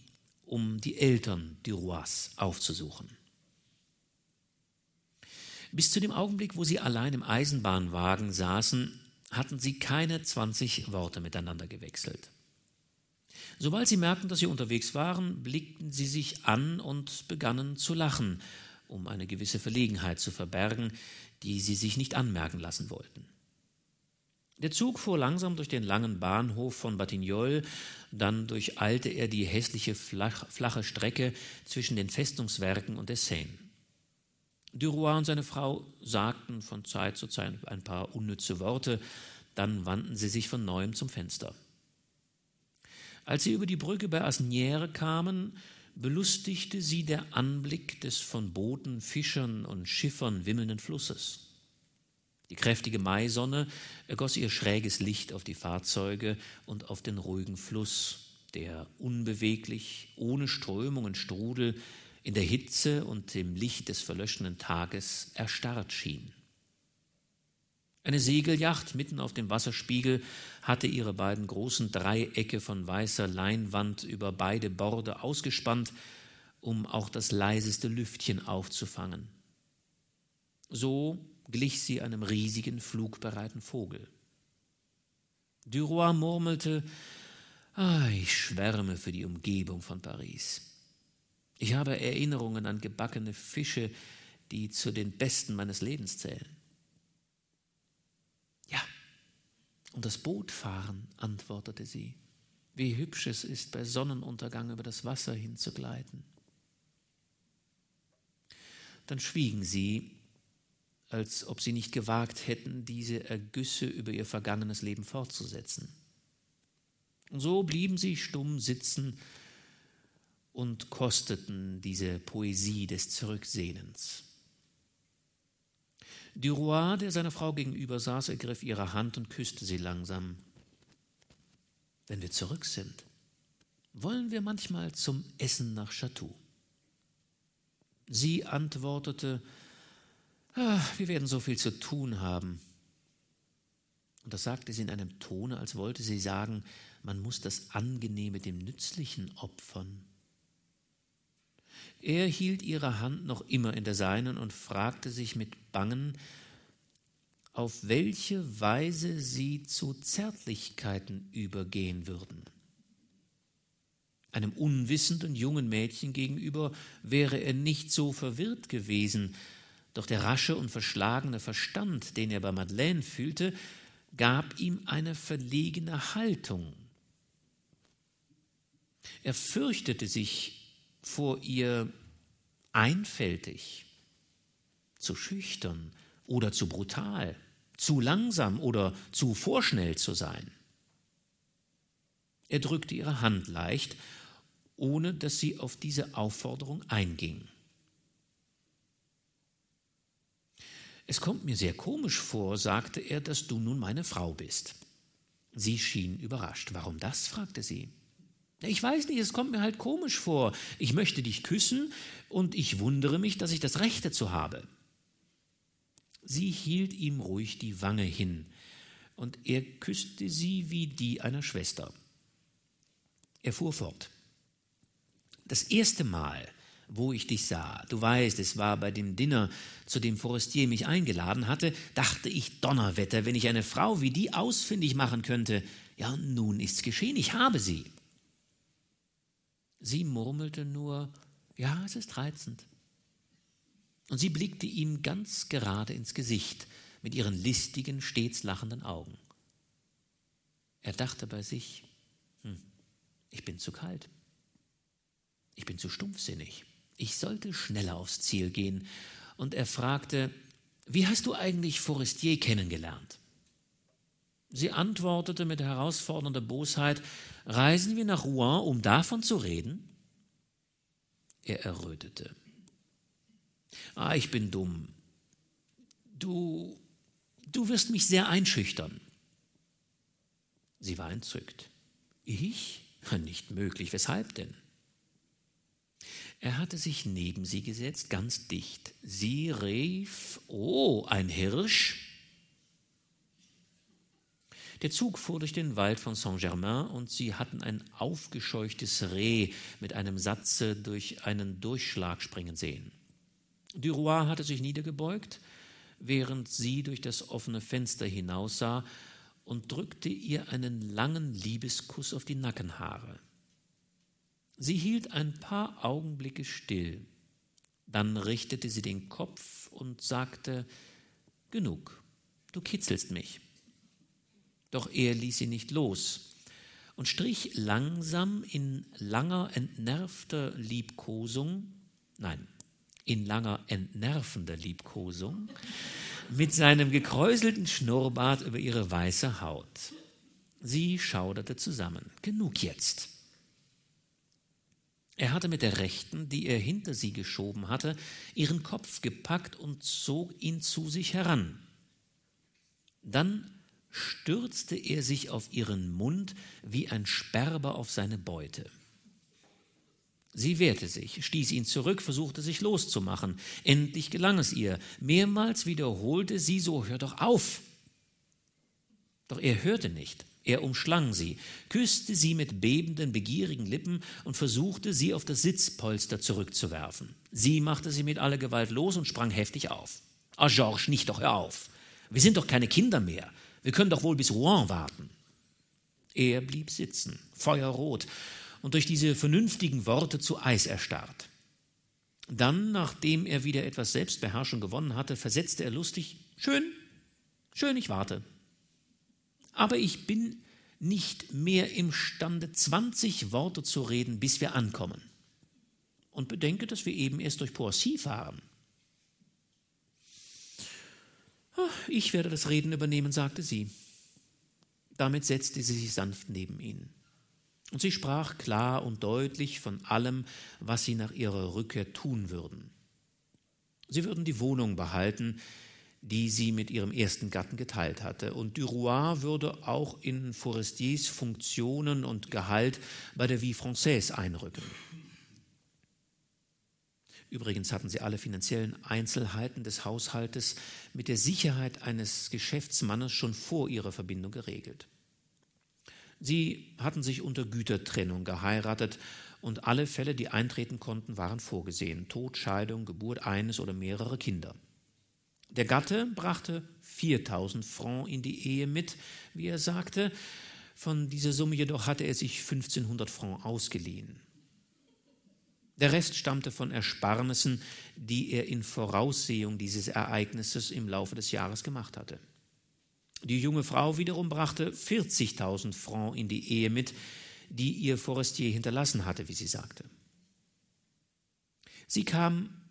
um die Eltern Durois aufzusuchen. Bis zu dem Augenblick, wo sie allein im Eisenbahnwagen saßen, hatten sie keine 20 Worte miteinander gewechselt. Sobald sie merkten, dass sie unterwegs waren, blickten sie sich an und begannen zu lachen, um eine gewisse Verlegenheit zu verbergen, die sie sich nicht anmerken lassen wollten. Der Zug fuhr langsam durch den langen Bahnhof von Batignolles, dann durcheilte er die hässliche flach, flache Strecke zwischen den Festungswerken und der Seine. Duroy und seine Frau sagten von Zeit zu Zeit ein paar unnütze Worte, dann wandten sie sich von neuem zum Fenster. Als sie über die Brücke bei Asnières kamen, belustigte sie der Anblick des von Booten, Fischern und Schiffern wimmelnden Flusses. Die kräftige Maisonne ergoss ihr schräges Licht auf die Fahrzeuge und auf den ruhigen Fluss, der unbeweglich, ohne Strömung und Strudel, in der Hitze und dem Licht des verlöschenden Tages erstarrt schien. Eine Segelyacht mitten auf dem Wasserspiegel hatte ihre beiden großen Dreiecke von weißer Leinwand über beide Borde ausgespannt, um auch das leiseste Lüftchen aufzufangen. So glich sie einem riesigen, flugbereiten Vogel. Duroy murmelte, ah, ich schwärme für die Umgebung von Paris. Ich habe Erinnerungen an gebackene Fische, die zu den besten meines Lebens zählen. Ja, und das Bootfahren, antwortete sie. Wie hübsch es ist, bei Sonnenuntergang über das Wasser hinzugleiten. Dann schwiegen sie, als ob sie nicht gewagt hätten, diese Ergüsse über ihr vergangenes Leben fortzusetzen. Und so blieben sie stumm sitzen und kosteten diese Poesie des Zurücksehnens. Duroy, der seiner Frau gegenüber saß, ergriff ihre Hand und küsste sie langsam. Wenn wir zurück sind, wollen wir manchmal zum Essen nach Chateau. Sie antwortete, ach, wir werden so viel zu tun haben. Und das sagte sie in einem Tone, als wollte sie sagen, man muss das Angenehme dem Nützlichen opfern. Er hielt ihre Hand noch immer in der seinen und fragte sich mit Bangen, auf welche Weise sie zu Zärtlichkeiten übergehen würden. Einem unwissenden jungen Mädchen gegenüber wäre er nicht so verwirrt gewesen, doch der rasche und verschlagene Verstand, den er bei Madeleine fühlte, gab ihm eine verlegene Haltung. Er fürchtete sich vor ihr einfältig, zu schüchtern oder zu brutal, zu langsam oder zu vorschnell zu sein. Er drückte ihre Hand leicht, ohne dass sie auf diese Aufforderung einging. Es kommt mir sehr komisch vor, sagte er, dass du nun meine Frau bist. Sie schien überrascht. Warum das? fragte sie. Ich weiß nicht, es kommt mir halt komisch vor. Ich möchte dich küssen und ich wundere mich, dass ich das Recht dazu habe. Sie hielt ihm ruhig die Wange hin und er küsste sie wie die einer Schwester. Er fuhr fort. Das erste Mal, wo ich dich sah, du weißt, es war bei dem Dinner, zu dem Forestier mich eingeladen hatte, dachte ich, Donnerwetter, wenn ich eine Frau wie die ausfindig machen könnte. Ja, nun ist's geschehen, ich habe sie. Sie murmelte nur, ja, es ist reizend. Und sie blickte ihm ganz gerade ins Gesicht mit ihren listigen, stets lachenden Augen. Er dachte bei sich, hm, ich bin zu kalt. Ich bin zu stumpfsinnig. Ich sollte schneller aufs Ziel gehen. Und er fragte, wie hast du eigentlich Forestier kennengelernt? Sie antwortete mit herausfordernder Bosheit, Reisen wir nach Rouen, um davon zu reden? Er errötete. Ah, ich bin dumm. Du, du wirst mich sehr einschüchtern. Sie war entzückt. Ich? Nicht möglich. Weshalb denn? Er hatte sich neben sie gesetzt, ganz dicht. Sie rief, oh, ein Hirsch? Der Zug fuhr durch den Wald von Saint-Germain und sie hatten ein aufgescheuchtes Reh mit einem Satze durch einen Durchschlag springen sehen. Duroy hatte sich niedergebeugt, während sie durch das offene Fenster hinaussah und drückte ihr einen langen Liebeskuss auf die Nackenhaare. Sie hielt ein paar Augenblicke still, dann richtete sie den Kopf und sagte Genug, du kitzelst mich. Doch er ließ sie nicht los und strich langsam in langer, entnervter Liebkosung, nein, in langer, entnervender Liebkosung, mit seinem gekräuselten Schnurrbart über ihre weiße Haut. Sie schauderte zusammen. Genug jetzt. Er hatte mit der rechten, die er hinter sie geschoben hatte, ihren Kopf gepackt und zog ihn zu sich heran. Dann stürzte er sich auf ihren Mund wie ein Sperber auf seine Beute. Sie wehrte sich, stieß ihn zurück, versuchte sich loszumachen. Endlich gelang es ihr. Mehrmals wiederholte sie so, hör doch auf. Doch er hörte nicht. Er umschlang sie, küsste sie mit bebenden, begierigen Lippen und versuchte, sie auf das Sitzpolster zurückzuwerfen. Sie machte sie mit aller Gewalt los und sprang heftig auf. Ah, Georges, nicht doch, hör auf. Wir sind doch keine Kinder mehr. Wir können doch wohl bis Rouen warten. Er blieb sitzen, feuerrot, und durch diese vernünftigen Worte zu Eis erstarrt. Dann, nachdem er wieder etwas Selbstbeherrschung gewonnen hatte, versetzte er lustig Schön, schön, ich warte. Aber ich bin nicht mehr imstande, 20 Worte zu reden, bis wir ankommen. Und bedenke, dass wir eben erst durch Poissy fahren. Ich werde das Reden übernehmen, sagte sie. Damit setzte sie sich sanft neben ihn. Und sie sprach klar und deutlich von allem, was sie nach ihrer Rückkehr tun würden. Sie würden die Wohnung behalten, die sie mit ihrem ersten Gatten geteilt hatte, und Duroy würde auch in Forestiers Funktionen und Gehalt bei der Vie Française einrücken. Übrigens hatten sie alle finanziellen Einzelheiten des Haushaltes mit der Sicherheit eines Geschäftsmannes schon vor ihrer Verbindung geregelt. Sie hatten sich unter Gütertrennung geheiratet und alle Fälle, die eintreten konnten, waren vorgesehen. Tod, Scheidung, Geburt eines oder mehrerer Kinder. Der Gatte brachte 4000 Francs in die Ehe mit, wie er sagte. Von dieser Summe jedoch hatte er sich 1500 Francs ausgeliehen. Der Rest stammte von Ersparnissen, die er in Voraussehung dieses Ereignisses im Laufe des Jahres gemacht hatte. Die junge Frau wiederum brachte 40.000 Francs in die Ehe mit, die ihr Forestier hinterlassen hatte, wie sie sagte. Sie kam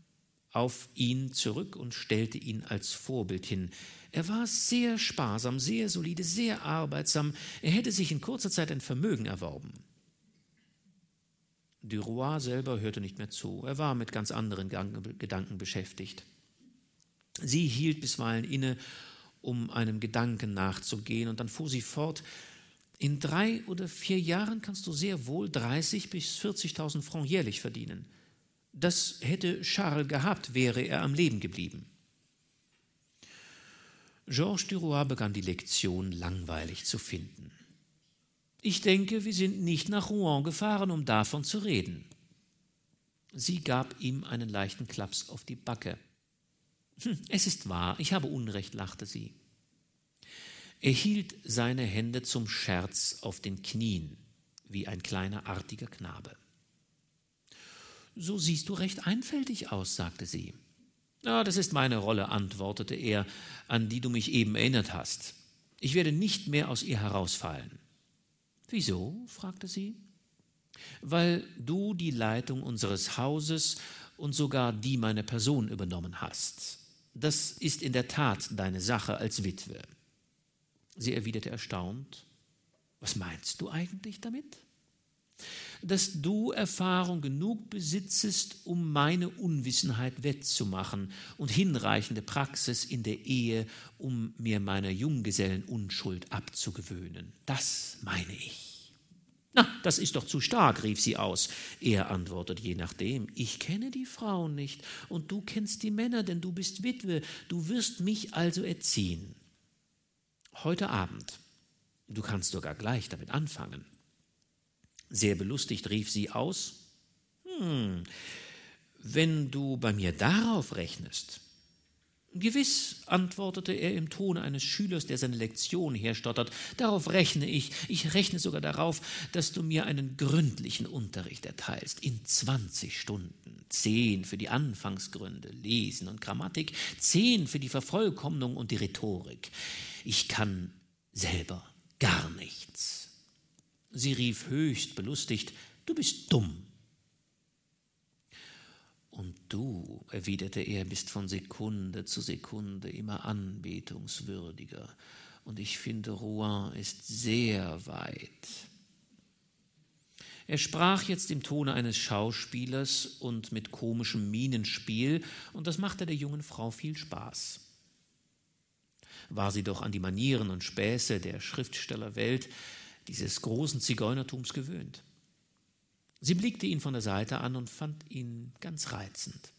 auf ihn zurück und stellte ihn als Vorbild hin. Er war sehr sparsam, sehr solide, sehr arbeitsam. Er hätte sich in kurzer Zeit ein Vermögen erworben. Duroy selber hörte nicht mehr zu. Er war mit ganz anderen Gedanken beschäftigt. Sie hielt bisweilen inne um einem Gedanken nachzugehen. Und dann fuhr sie fort, in drei oder vier Jahren kannst du sehr wohl 30 bis 40.000 Francs jährlich verdienen. Das hätte Charles gehabt, wäre er am Leben geblieben. Georges Duroy begann die Lektion langweilig zu finden. Ich denke, wir sind nicht nach Rouen gefahren, um davon zu reden. Sie gab ihm einen leichten Klaps auf die Backe. Hm, es ist wahr, ich habe Unrecht, lachte sie. Er hielt seine Hände zum Scherz auf den Knien, wie ein kleiner artiger Knabe. So siehst du recht einfältig aus, sagte sie. Ja, das ist meine Rolle, antwortete er, an die du mich eben erinnert hast. Ich werde nicht mehr aus ihr herausfallen. Wieso? fragte sie. Weil du die Leitung unseres Hauses und sogar die meiner Person übernommen hast. Das ist in der Tat deine Sache als Witwe. Sie erwiderte erstaunt, was meinst du eigentlich damit? Dass du Erfahrung genug besitzest, um meine Unwissenheit wettzumachen und hinreichende Praxis in der Ehe, um mir meiner Junggesellenunschuld abzugewöhnen. Das meine ich. Na, das ist doch zu stark, rief sie aus. Er antwortet, je nachdem, ich kenne die Frauen nicht und du kennst die Männer, denn du bist Witwe, du wirst mich also erziehen. Heute Abend, du kannst sogar gleich damit anfangen. Sehr belustigt rief sie aus, hm, wenn du bei mir darauf rechnest, Gewiss, antwortete er im Tone eines Schülers, der seine Lektion herstottert, darauf rechne ich, ich rechne sogar darauf, dass du mir einen gründlichen Unterricht erteilst, in 20 Stunden, zehn für die Anfangsgründe, Lesen und Grammatik, zehn für die Vervollkommnung und die Rhetorik. Ich kann selber gar nichts. Sie rief höchst belustigt, du bist dumm. Und du, erwiderte er, bist von Sekunde zu Sekunde immer anbetungswürdiger. Und ich finde, Rouen ist sehr weit. Er sprach jetzt im Tone eines Schauspielers und mit komischem Mienenspiel, und das machte der jungen Frau viel Spaß. War sie doch an die Manieren und Späße der Schriftstellerwelt dieses großen Zigeunertums gewöhnt. Sie blickte ihn von der Seite an und fand ihn ganz reizend.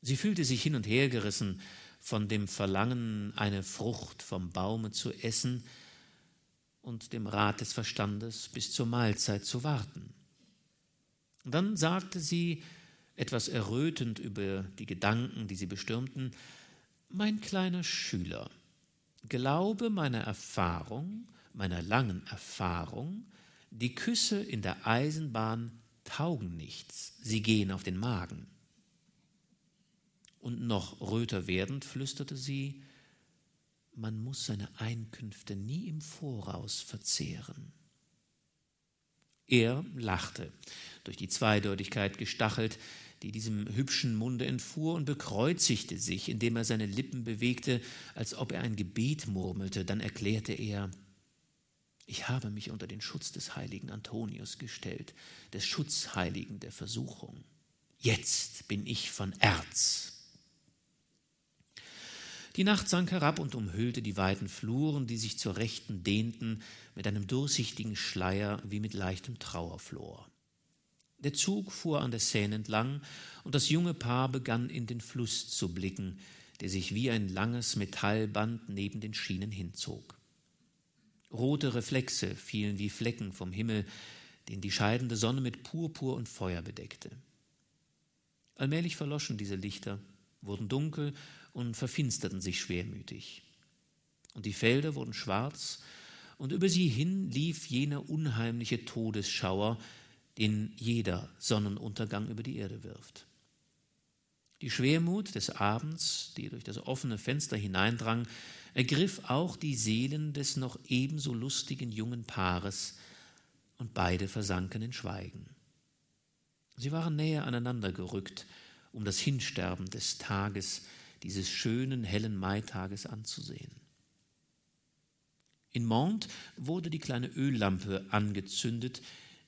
Sie fühlte sich hin und her gerissen von dem Verlangen, eine Frucht vom Baume zu essen und dem Rat des Verstandes bis zur Mahlzeit zu warten. Dann sagte sie, etwas errötend über die Gedanken, die sie bestürmten, mein kleiner Schüler, glaube meiner Erfahrung, meiner langen Erfahrung, die Küsse in der Eisenbahn taugen nichts, sie gehen auf den Magen. Und noch röter werdend flüsterte sie, man muss seine Einkünfte nie im Voraus verzehren. Er lachte, durch die Zweideutigkeit gestachelt, die diesem hübschen Munde entfuhr, und bekreuzigte sich, indem er seine Lippen bewegte, als ob er ein Gebet murmelte. Dann erklärte er, ich habe mich unter den Schutz des heiligen Antonius gestellt, des Schutzheiligen der Versuchung. Jetzt bin ich von Erz. Die Nacht sank herab und umhüllte die weiten Fluren, die sich zur Rechten dehnten, mit einem durchsichtigen Schleier wie mit leichtem Trauerflor. Der Zug fuhr an der Seine entlang, und das junge Paar begann in den Fluss zu blicken, der sich wie ein langes Metallband neben den Schienen hinzog. Rote Reflexe fielen wie Flecken vom Himmel, den die scheidende Sonne mit Purpur und Feuer bedeckte. Allmählich verloschen diese Lichter, wurden dunkel und verfinsterten sich schwermütig. Und die Felder wurden schwarz, und über sie hin lief jener unheimliche Todesschauer, den jeder Sonnenuntergang über die Erde wirft. Die Schwermut des Abends, die durch das offene Fenster hineindrang, ergriff auch die Seelen des noch ebenso lustigen jungen Paares, und beide versanken in Schweigen. Sie waren näher aneinander gerückt, um das Hinsterben des Tages dieses schönen, hellen Maitages anzusehen. In Mont wurde die kleine Öllampe angezündet,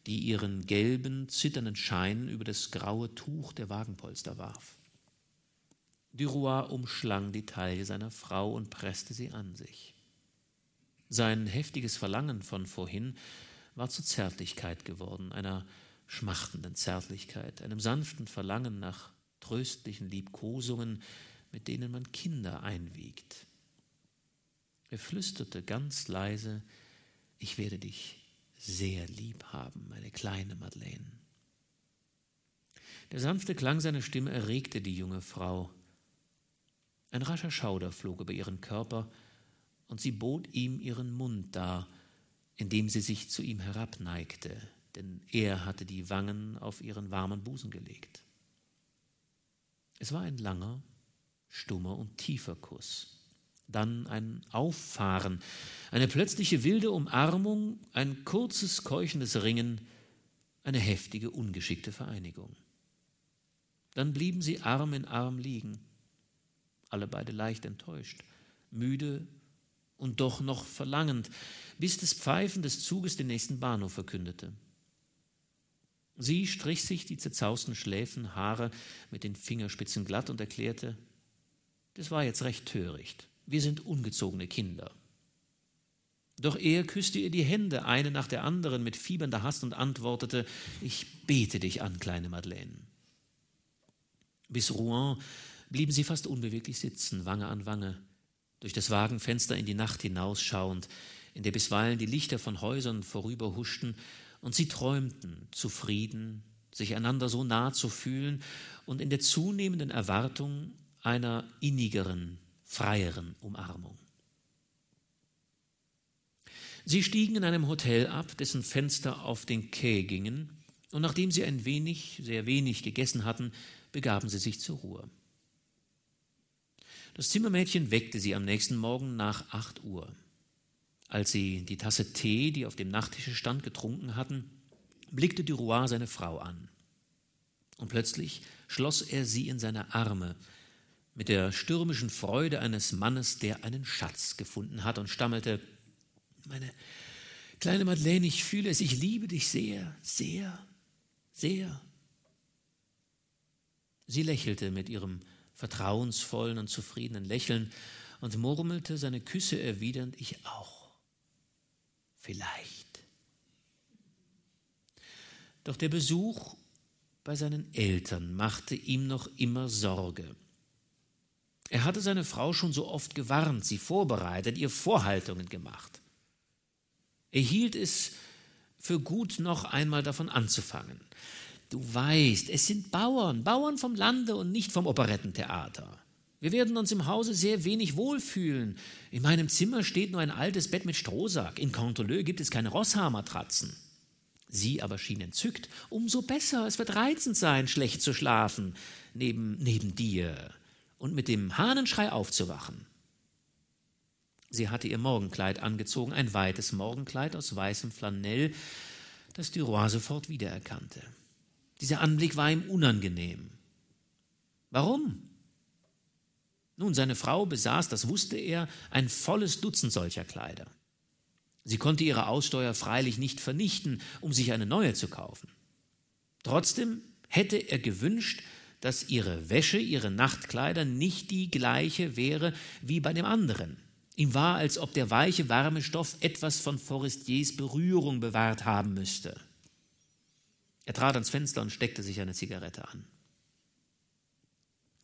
die ihren gelben, zitternden Schein über das graue Tuch der Wagenpolster warf. Duroy umschlang die Taille seiner Frau und presste sie an sich. Sein heftiges Verlangen von vorhin war zur Zärtlichkeit geworden, einer schmachtenden Zärtlichkeit, einem sanften Verlangen nach tröstlichen Liebkosungen, mit denen man Kinder einwiegt. Er flüsterte ganz leise, ich werde dich sehr lieb haben, meine kleine Madeleine. Der sanfte Klang seiner Stimme erregte die junge Frau. Ein rascher Schauder flog über ihren Körper, und sie bot ihm ihren Mund dar, indem sie sich zu ihm herabneigte, denn er hatte die Wangen auf ihren warmen Busen gelegt. Es war ein langer, stummer und tiefer Kuss. Dann ein Auffahren, eine plötzliche wilde Umarmung, ein kurzes, keuchendes Ringen, eine heftige, ungeschickte Vereinigung. Dann blieben sie Arm in Arm liegen, alle beide leicht enttäuscht, müde und doch noch verlangend, bis das Pfeifen des Zuges den nächsten Bahnhof verkündete. Sie strich sich die zerzausten Schläfen, Haare mit den Fingerspitzen glatt und erklärte, das war jetzt recht töricht. Wir sind ungezogene Kinder. Doch er küsste ihr die Hände, eine nach der anderen, mit fiebernder Hast und antwortete: Ich bete dich an, kleine Madeleine. Bis Rouen blieben sie fast unbeweglich sitzen, Wange an Wange, durch das Wagenfenster in die Nacht hinausschauend, in der bisweilen die Lichter von Häusern vorüberhuschten, und sie träumten, zufrieden, sich einander so nah zu fühlen und in der zunehmenden Erwartung, einer innigeren, freieren Umarmung. Sie stiegen in einem Hotel ab, dessen Fenster auf den Quai gingen, und nachdem sie ein wenig, sehr wenig gegessen hatten, begaben sie sich zur Ruhe. Das Zimmermädchen weckte sie am nächsten Morgen nach acht Uhr. Als sie die Tasse Tee, die auf dem Nachttische stand, getrunken hatten, blickte Duroy seine Frau an. Und plötzlich schloss er sie in seine Arme, mit der stürmischen Freude eines Mannes, der einen Schatz gefunden hat und stammelte, meine kleine Madeleine, ich fühle es, ich liebe dich sehr, sehr, sehr. Sie lächelte mit ihrem vertrauensvollen und zufriedenen Lächeln und murmelte seine Küsse erwidernd, ich auch. Vielleicht. Doch der Besuch bei seinen Eltern machte ihm noch immer Sorge. Er hatte seine Frau schon so oft gewarnt, sie vorbereitet, ihr Vorhaltungen gemacht. Er hielt es für gut, noch einmal davon anzufangen. Du weißt, es sind Bauern, Bauern vom Lande und nicht vom Operettentheater. Wir werden uns im Hause sehr wenig wohlfühlen. In meinem Zimmer steht nur ein altes Bett mit Strohsack. In Canteleu gibt es keine Rosshamertratzen. Sie aber schien entzückt. Umso besser, es wird reizend sein, schlecht zu schlafen, neben, neben dir und mit dem Hahnenschrei aufzuwachen. Sie hatte ihr Morgenkleid angezogen, ein weites Morgenkleid aus weißem Flanell, das Duroy sofort wiedererkannte. Dieser Anblick war ihm unangenehm. Warum? Nun, seine Frau besaß, das wusste er, ein volles Dutzend solcher Kleider. Sie konnte ihre Aussteuer freilich nicht vernichten, um sich eine neue zu kaufen. Trotzdem hätte er gewünscht, dass ihre Wäsche, ihre Nachtkleider nicht die gleiche wäre wie bei dem anderen. Ihm war, als ob der weiche, warme Stoff etwas von Forestiers Berührung bewahrt haben müsste. Er trat ans Fenster und steckte sich eine Zigarette an.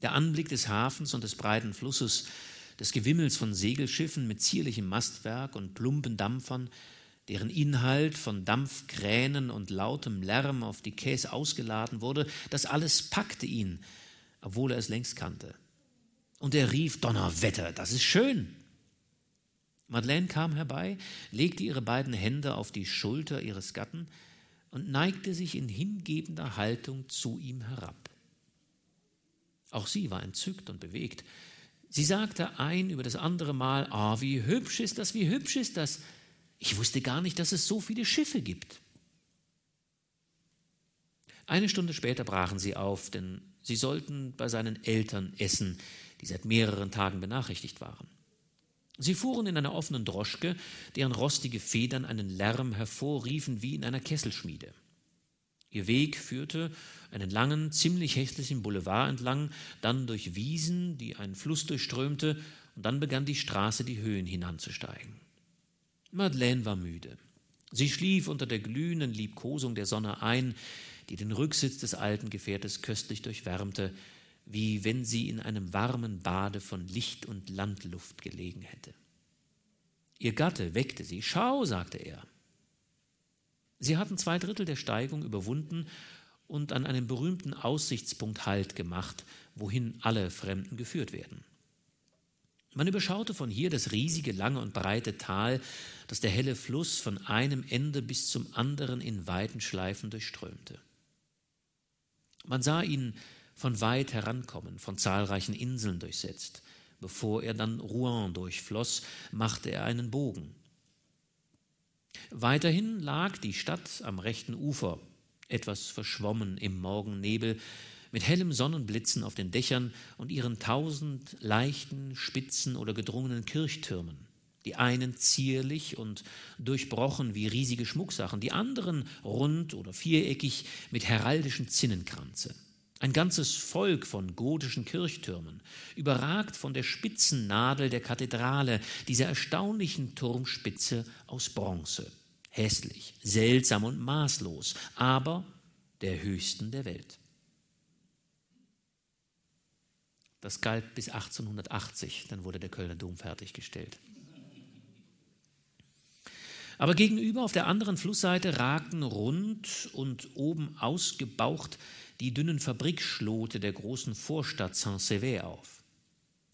Der Anblick des Hafens und des breiten Flusses, des Gewimmels von Segelschiffen mit zierlichem Mastwerk und plumpen Dampfern, deren Inhalt von Dampfkränen und lautem Lärm auf die Käs ausgeladen wurde, das alles packte ihn, obwohl er es längst kannte. Und er rief, Donnerwetter, das ist schön. Madeleine kam herbei, legte ihre beiden Hände auf die Schulter ihres Gatten und neigte sich in hingebender Haltung zu ihm herab. Auch sie war entzückt und bewegt. Sie sagte ein über das andere Mal, ah, oh, wie hübsch ist das, wie hübsch ist das. Ich wusste gar nicht, dass es so viele Schiffe gibt. Eine Stunde später brachen sie auf, denn sie sollten bei seinen Eltern essen, die seit mehreren Tagen benachrichtigt waren. Sie fuhren in einer offenen Droschke, deren rostige Federn einen Lärm hervorriefen wie in einer Kesselschmiede. Ihr Weg führte einen langen, ziemlich hässlichen Boulevard entlang, dann durch Wiesen, die ein Fluss durchströmte, und dann begann die Straße die Höhen hinanzusteigen. Madeleine war müde. Sie schlief unter der glühenden Liebkosung der Sonne ein, die den Rücksitz des alten Gefährtes köstlich durchwärmte, wie wenn sie in einem warmen Bade von Licht und Landluft gelegen hätte. Ihr Gatte weckte sie. Schau, sagte er. Sie hatten zwei Drittel der Steigung überwunden und an einem berühmten Aussichtspunkt Halt gemacht, wohin alle Fremden geführt werden. Man überschaute von hier das riesige, lange und breite Tal, das der helle Fluss von einem Ende bis zum anderen in weiten Schleifen durchströmte. Man sah ihn von weit herankommen, von zahlreichen Inseln durchsetzt. Bevor er dann Rouen durchfloss, machte er einen Bogen. Weiterhin lag die Stadt am rechten Ufer, etwas verschwommen im Morgennebel, mit hellem Sonnenblitzen auf den Dächern und ihren tausend leichten, spitzen oder gedrungenen Kirchtürmen. Die einen zierlich und durchbrochen wie riesige Schmucksachen, die anderen rund oder viereckig mit heraldischen Zinnenkranze. Ein ganzes Volk von gotischen Kirchtürmen, überragt von der spitzen Nadel der Kathedrale, dieser erstaunlichen Turmspitze aus Bronze. Hässlich, seltsam und maßlos, aber der höchsten der Welt. Das galt bis 1880, dann wurde der Kölner Dom fertiggestellt. Aber gegenüber auf der anderen Flussseite ragten rund und oben ausgebaucht die dünnen Fabrikschlote der großen Vorstadt Saint-Sever auf.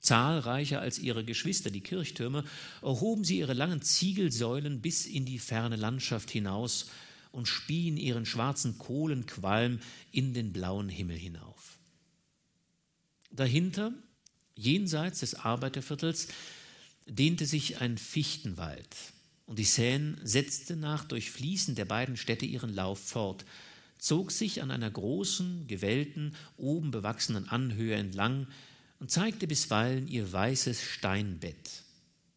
Zahlreicher als ihre Geschwister, die Kirchtürme, erhoben sie ihre langen Ziegelsäulen bis in die ferne Landschaft hinaus und spien ihren schwarzen Kohlenqualm in den blauen Himmel hinauf. Dahinter, jenseits des Arbeiterviertels, dehnte sich ein Fichtenwald, und die Seine setzte nach Durchfließen der beiden Städte ihren Lauf fort, zog sich an einer großen, gewellten, oben bewachsenen Anhöhe entlang und zeigte bisweilen ihr weißes Steinbett.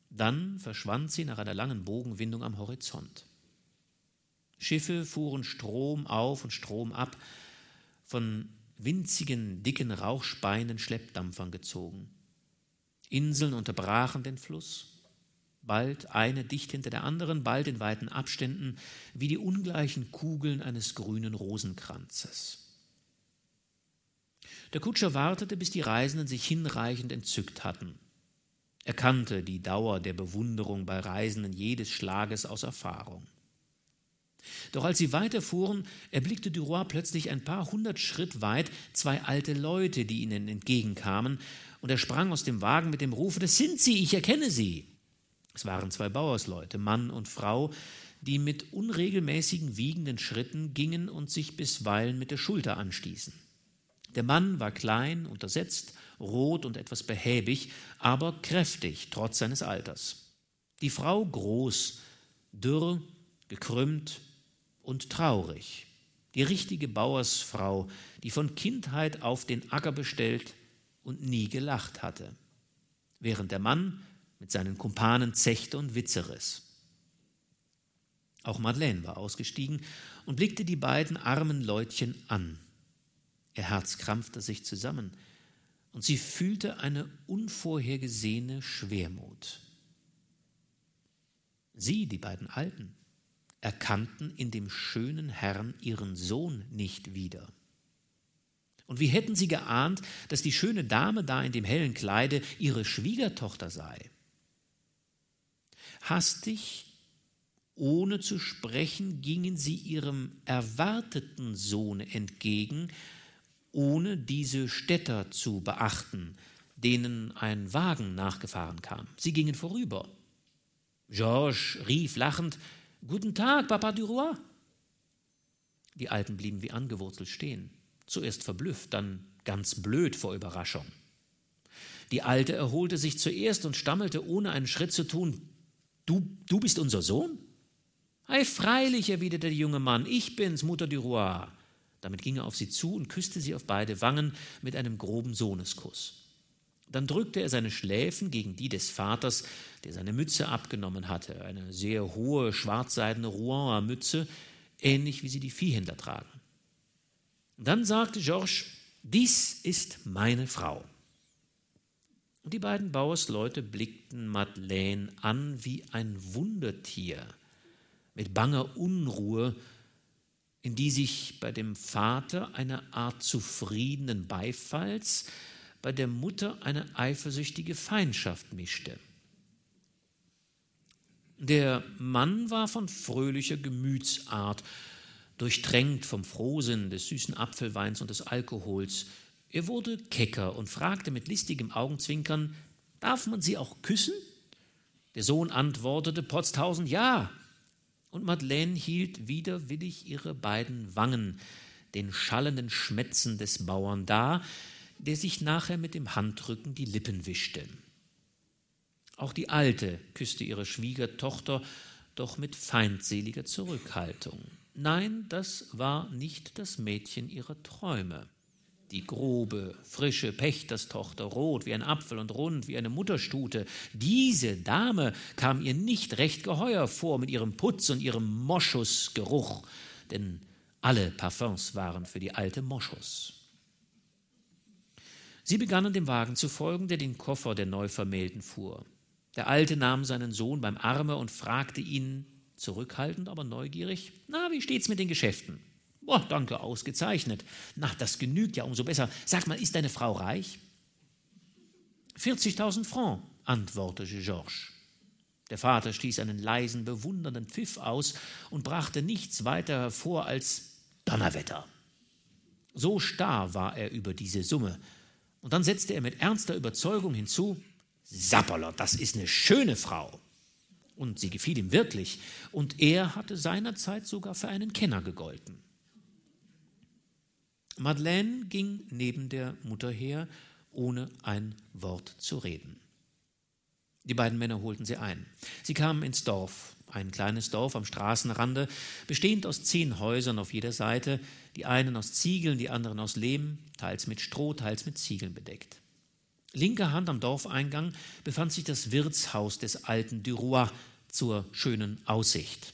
Dann verschwand sie nach einer langen Bogenwindung am Horizont. Schiffe fuhren Strom auf und Strom ab, von winzigen, dicken Rauchspeinen Schleppdampfern gezogen. Inseln unterbrachen den Fluss. Bald eine dicht hinter der anderen, bald in weiten Abständen, wie die ungleichen Kugeln eines grünen Rosenkranzes. Der Kutscher wartete, bis die Reisenden sich hinreichend entzückt hatten. Er kannte die Dauer der Bewunderung bei Reisenden jedes Schlages aus Erfahrung. Doch als sie weiterfuhren, erblickte Duroy plötzlich ein paar hundert Schritt weit zwei alte Leute, die ihnen entgegenkamen, und er sprang aus dem Wagen mit dem Rufe, das sind sie, ich erkenne sie. Es waren zwei Bauersleute, Mann und Frau, die mit unregelmäßigen wiegenden Schritten gingen und sich bisweilen mit der Schulter anstießen. Der Mann war klein, untersetzt, rot und etwas behäbig, aber kräftig, trotz seines Alters. Die Frau groß, dürr, gekrümmt und traurig. Die richtige Bauersfrau, die von Kindheit auf den Acker bestellt und nie gelacht hatte, während der Mann mit seinen Kumpanen zechte und Witze riss. Auch Madeleine war ausgestiegen und blickte die beiden armen Leutchen an. Ihr Herz krampfte sich zusammen und sie fühlte eine unvorhergesehene Schwermut. Sie, die beiden Alten, erkannten in dem schönen Herrn ihren Sohn nicht wieder. Und wie hätten sie geahnt, dass die schöne Dame da in dem hellen Kleide ihre Schwiegertochter sei? Hastig, ohne zu sprechen, gingen sie ihrem erwarteten Sohne entgegen, ohne diese Städter zu beachten, denen ein Wagen nachgefahren kam. Sie gingen vorüber. Georges rief lachend Guten Tag, Papa Duroy. Die Alten blieben wie angewurzelt stehen, zuerst verblüfft, dann ganz blöd vor Überraschung. Die Alte erholte sich zuerst und stammelte, ohne einen Schritt zu tun Du, du bist unser Sohn? Ei, freilich, erwiderte der junge Mann, ich bin's, Mutter Duroy. Damit ging er auf sie zu und küsste sie auf beide Wangen mit einem groben Sohneskuss. Dann drückte er seine Schläfen gegen die des Vaters, der seine Mütze abgenommen hatte, eine sehr hohe schwarzseidene Rouen Mütze, ähnlich wie sie die Viehhändler tragen. dann sagte Georges, dies ist meine Frau. Und die beiden Bauersleute blickten Madeleine an wie ein Wundertier, mit banger Unruhe in die sich bei dem Vater eine Art zufriedenen Beifalls, bei der Mutter eine eifersüchtige Feindschaft mischte. Der Mann war von fröhlicher Gemütsart, durchtränkt vom Frohsinn des süßen Apfelweins und des Alkohols. Er wurde kecker und fragte mit listigem Augenzwinkern, darf man sie auch küssen? Der Sohn antwortete potztausend Ja, und Madeleine hielt widerwillig ihre beiden Wangen den schallenden Schmätzen des Bauern dar, der sich nachher mit dem Handrücken die Lippen wischte. Auch die Alte küsste ihre Schwiegertochter, doch mit feindseliger Zurückhaltung. Nein, das war nicht das Mädchen ihrer Träume die grobe, frische Pächterstochter, rot wie ein Apfel und rund wie eine Mutterstute, diese Dame kam ihr nicht recht geheuer vor mit ihrem Putz und ihrem Moschusgeruch, denn alle Parfums waren für die alte Moschus. Sie begannen dem Wagen zu folgen, der den Koffer der Neuvermählten fuhr. Der Alte nahm seinen Sohn beim Arme und fragte ihn, zurückhaltend, aber neugierig, na, wie steht's mit den Geschäften? Oh, danke, ausgezeichnet. Na, das genügt ja umso besser. Sag mal, ist deine Frau reich? 40.000 Francs, antwortete Georges. Der Vater stieß einen leisen, bewundernden Pfiff aus und brachte nichts weiter hervor als Donnerwetter. So starr war er über diese Summe. Und dann setzte er mit ernster Überzeugung hinzu: Sapperlot, das ist eine schöne Frau. Und sie gefiel ihm wirklich. Und er hatte seinerzeit sogar für einen Kenner gegolten. Madeleine ging neben der Mutter her, ohne ein Wort zu reden. Die beiden Männer holten sie ein. Sie kamen ins Dorf, ein kleines Dorf am Straßenrande, bestehend aus zehn Häusern auf jeder Seite, die einen aus Ziegeln, die anderen aus Lehm, teils mit Stroh, teils mit Ziegeln bedeckt. Linker Hand am Dorfeingang befand sich das Wirtshaus des alten Duroy zur schönen Aussicht.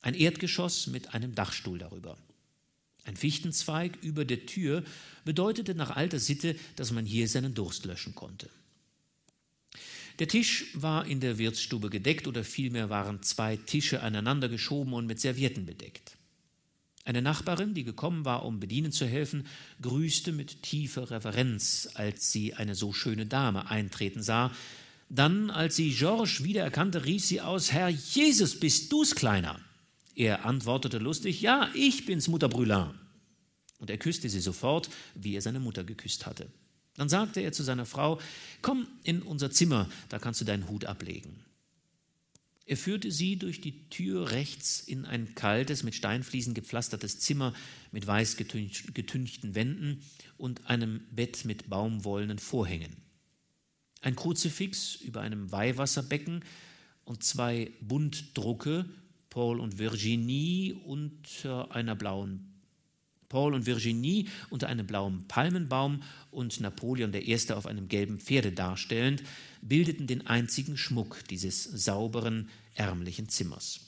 Ein Erdgeschoss mit einem Dachstuhl darüber. Ein Fichtenzweig über der Tür bedeutete nach alter Sitte, dass man hier seinen Durst löschen konnte. Der Tisch war in der Wirtsstube gedeckt oder vielmehr waren zwei Tische aneinander geschoben und mit Servietten bedeckt. Eine Nachbarin, die gekommen war, um bedienen zu helfen, grüßte mit tiefer Reverenz, als sie eine so schöne Dame eintreten sah. Dann, als sie Georges wiedererkannte, rief sie aus: Herr Jesus, bist du's, Kleiner? Er antwortete lustig: Ja, ich bin's, Mutter Brülin. Und er küsste sie sofort, wie er seine Mutter geküsst hatte. Dann sagte er zu seiner Frau, komm in unser Zimmer, da kannst du deinen Hut ablegen. Er führte sie durch die Tür rechts in ein kaltes, mit Steinfliesen gepflastertes Zimmer mit weiß getünchten Wänden und einem Bett mit baumwollenen Vorhängen. Ein Kruzifix über einem Weihwasserbecken und zwei Buntdrucke, Paul und Virginie, unter einer blauen Paul und Virginie unter einem blauen Palmenbaum und Napoleon I. auf einem gelben Pferde darstellend, bildeten den einzigen Schmuck dieses sauberen, ärmlichen Zimmers.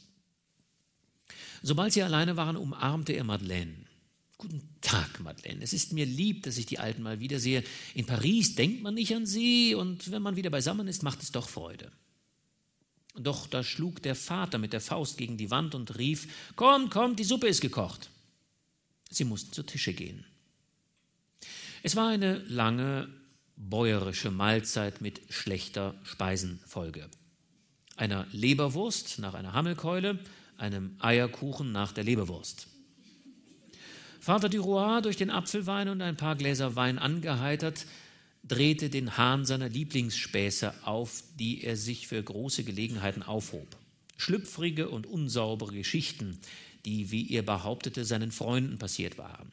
Sobald sie alleine waren, umarmte er Madeleine. Guten Tag, Madeleine. Es ist mir lieb, dass ich die Alten mal wiedersehe. In Paris denkt man nicht an sie, und wenn man wieder beisammen ist, macht es doch Freude. Doch da schlug der Vater mit der Faust gegen die Wand und rief: Kommt, kommt, die Suppe ist gekocht. Sie mussten zu Tische gehen. Es war eine lange bäuerische Mahlzeit mit schlechter Speisenfolge. Einer Leberwurst nach einer Hammelkeule, einem Eierkuchen nach der Leberwurst. Vater Duroy, durch den Apfelwein und ein paar Gläser Wein angeheitert, drehte den Hahn seiner Lieblingsspäße auf, die er sich für große Gelegenheiten aufhob. Schlüpfrige und unsaubere Geschichten, die, wie er behauptete, seinen Freunden passiert waren.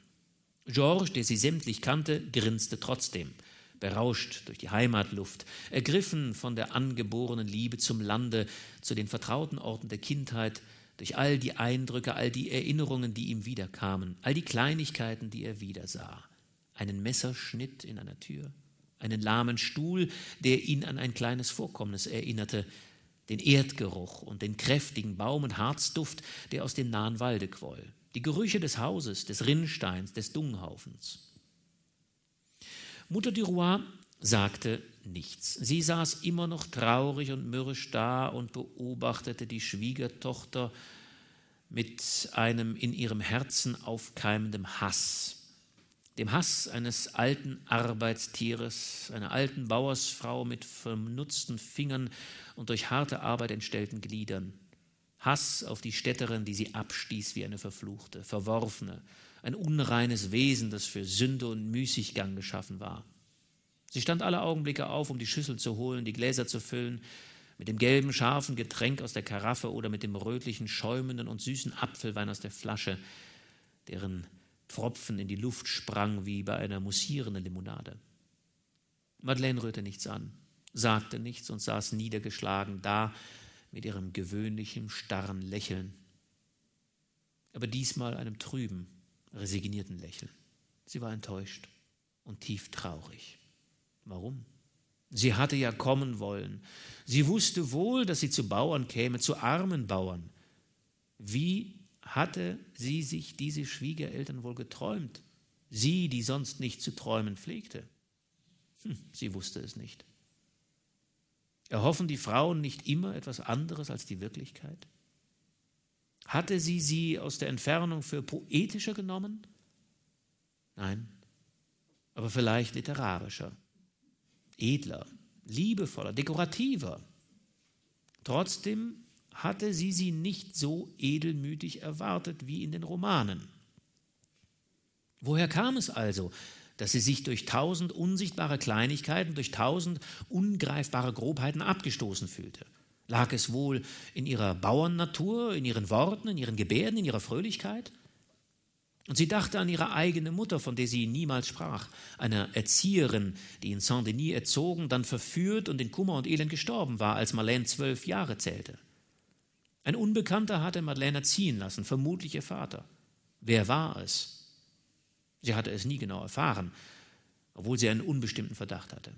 Georges, der sie sämtlich kannte, grinste trotzdem, berauscht durch die Heimatluft, ergriffen von der angeborenen Liebe zum Lande, zu den vertrauten Orten der Kindheit, durch all die Eindrücke, all die Erinnerungen, die ihm wiederkamen, all die Kleinigkeiten, die er wiedersah. Einen Messerschnitt in einer Tür, einen lahmen Stuhl, der ihn an ein kleines Vorkommnis erinnerte, den Erdgeruch und den kräftigen Baum- und Harzduft, der aus dem nahen Walde quoll, die Gerüche des Hauses, des Rinnsteins, des Dunghaufens. Mutter Duroy sagte nichts. Sie saß immer noch traurig und mürrisch da und beobachtete die Schwiegertochter mit einem in ihrem Herzen aufkeimenden Hass dem Hass eines alten Arbeitstieres, einer alten Bauersfrau mit vernutzten Fingern und durch harte Arbeit entstellten Gliedern. Hass auf die Städterin, die sie abstieß wie eine verfluchte, verworfene, ein unreines Wesen, das für Sünde und Müßiggang geschaffen war. Sie stand alle Augenblicke auf, um die Schüssel zu holen, die Gläser zu füllen, mit dem gelben, scharfen Getränk aus der Karaffe oder mit dem rötlichen, schäumenden und süßen Apfelwein aus der Flasche, deren Pfropfen in die Luft sprang wie bei einer mussierenden Limonade. Madeleine rührte nichts an, sagte nichts und saß niedergeschlagen da mit ihrem gewöhnlichen, starren Lächeln. Aber diesmal einem trüben, resignierten Lächeln. Sie war enttäuscht und tief traurig. Warum? Sie hatte ja kommen wollen. Sie wusste wohl, dass sie zu Bauern käme, zu armen Bauern. Wie hatte sie sich diese Schwiegereltern wohl geträumt? Sie, die sonst nicht zu träumen pflegte? Hm, sie wusste es nicht. Erhoffen die Frauen nicht immer etwas anderes als die Wirklichkeit? Hatte sie sie aus der Entfernung für poetischer genommen? Nein, aber vielleicht literarischer, edler, liebevoller, dekorativer. Trotzdem hatte sie sie nicht so edelmütig erwartet wie in den Romanen. Woher kam es also, dass sie sich durch tausend unsichtbare Kleinigkeiten, durch tausend ungreifbare Grobheiten abgestoßen fühlte? Lag es wohl in ihrer Bauernnatur, in ihren Worten, in ihren Gebärden, in ihrer Fröhlichkeit? Und sie dachte an ihre eigene Mutter, von der sie niemals sprach, einer Erzieherin, die in Saint-Denis erzogen, dann verführt und in Kummer und Elend gestorben war, als Marlene zwölf Jahre zählte. Ein Unbekannter hatte Madeleine ziehen lassen, vermutlich ihr Vater. Wer war es? Sie hatte es nie genau erfahren, obwohl sie einen unbestimmten Verdacht hatte.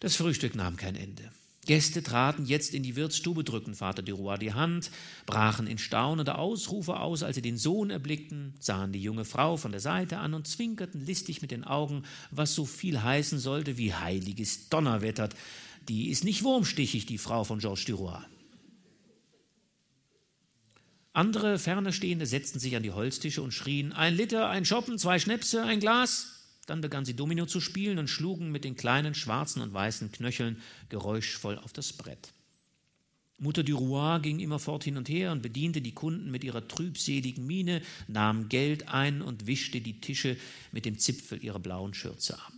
Das Frühstück nahm kein Ende. Gäste traten jetzt in die Wirtsstube, drückten Vater Duroy die Hand, brachen in staunende Ausrufe aus, als sie den Sohn erblickten, sahen die junge Frau von der Seite an und zwinkerten listig mit den Augen, was so viel heißen sollte wie heiliges Donnerwetter. Die ist nicht wurmstichig, die Frau von Georges Duroy. Andere ferne Stehende setzten sich an die Holztische und schrien: Ein Liter, ein Schoppen, zwei Schnäpse, ein Glas. Dann begann sie Domino zu spielen und schlugen mit den kleinen schwarzen und weißen Knöcheln geräuschvoll auf das Brett. Mutter Duroy ging immerfort hin und her und bediente die Kunden mit ihrer trübseligen Miene, nahm Geld ein und wischte die Tische mit dem Zipfel ihrer blauen Schürze ab.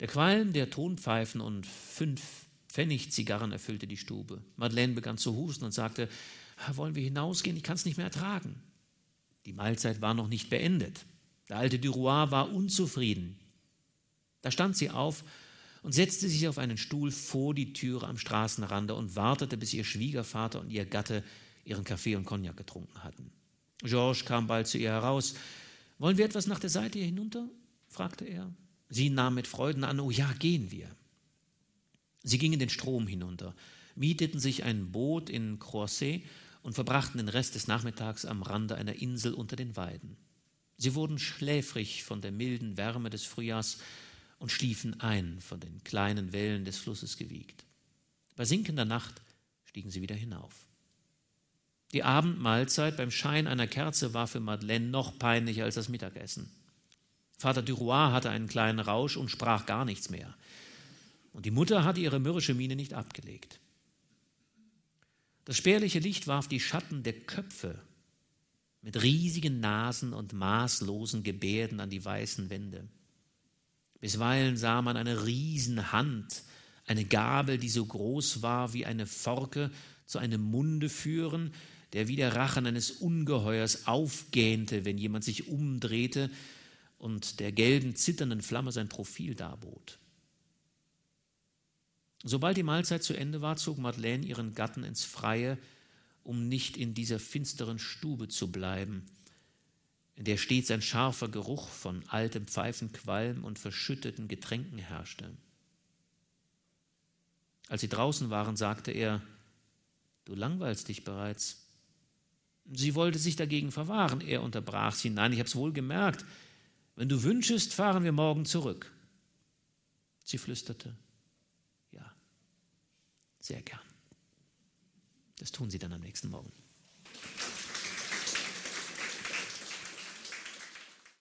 Der Qualm der Tonpfeifen und fünf Pfennig Zigarren erfüllte die Stube. Madeleine begann zu husten und sagte: Wollen wir hinausgehen? Ich kann es nicht mehr ertragen. Die Mahlzeit war noch nicht beendet. Der alte Duroy war unzufrieden. Da stand sie auf und setzte sich auf einen Stuhl vor die Türe am Straßenrande und wartete, bis ihr Schwiegervater und ihr Gatte ihren Kaffee und Cognac getrunken hatten. Georges kam bald zu ihr heraus. Wollen wir etwas nach der Seite hier hinunter? fragte er. Sie nahm mit Freuden an, oh ja, gehen wir. Sie gingen den Strom hinunter, mieteten sich ein Boot in Croisset und verbrachten den Rest des Nachmittags am Rande einer Insel unter den Weiden. Sie wurden schläfrig von der milden Wärme des Frühjahrs und schliefen ein, von den kleinen Wellen des Flusses gewiegt. Bei sinkender Nacht stiegen sie wieder hinauf. Die Abendmahlzeit beim Schein einer Kerze war für Madeleine noch peinlicher als das Mittagessen. Vater Duroy hatte einen kleinen Rausch und sprach gar nichts mehr. Und die Mutter hatte ihre mürrische Miene nicht abgelegt. Das spärliche Licht warf die Schatten der Köpfe mit riesigen Nasen und maßlosen Gebärden an die weißen Wände. Bisweilen sah man eine Riesenhand, eine Gabel, die so groß war wie eine Forke, zu einem Munde führen, der wie der Rachen eines Ungeheuers aufgähnte, wenn jemand sich umdrehte und der gelben, zitternden Flamme sein Profil darbot. Sobald die Mahlzeit zu Ende war, zog Madeleine ihren Gatten ins Freie, um nicht in dieser finsteren Stube zu bleiben, in der stets ein scharfer Geruch von altem Pfeifenqualm und verschütteten Getränken herrschte. Als sie draußen waren, sagte er, Du langweilst dich bereits. Sie wollte sich dagegen verwahren. Er unterbrach sie. Nein, ich habe es wohl gemerkt. Wenn du wünschest, fahren wir morgen zurück. Sie flüsterte, sehr gern. Das tun sie dann am nächsten Morgen.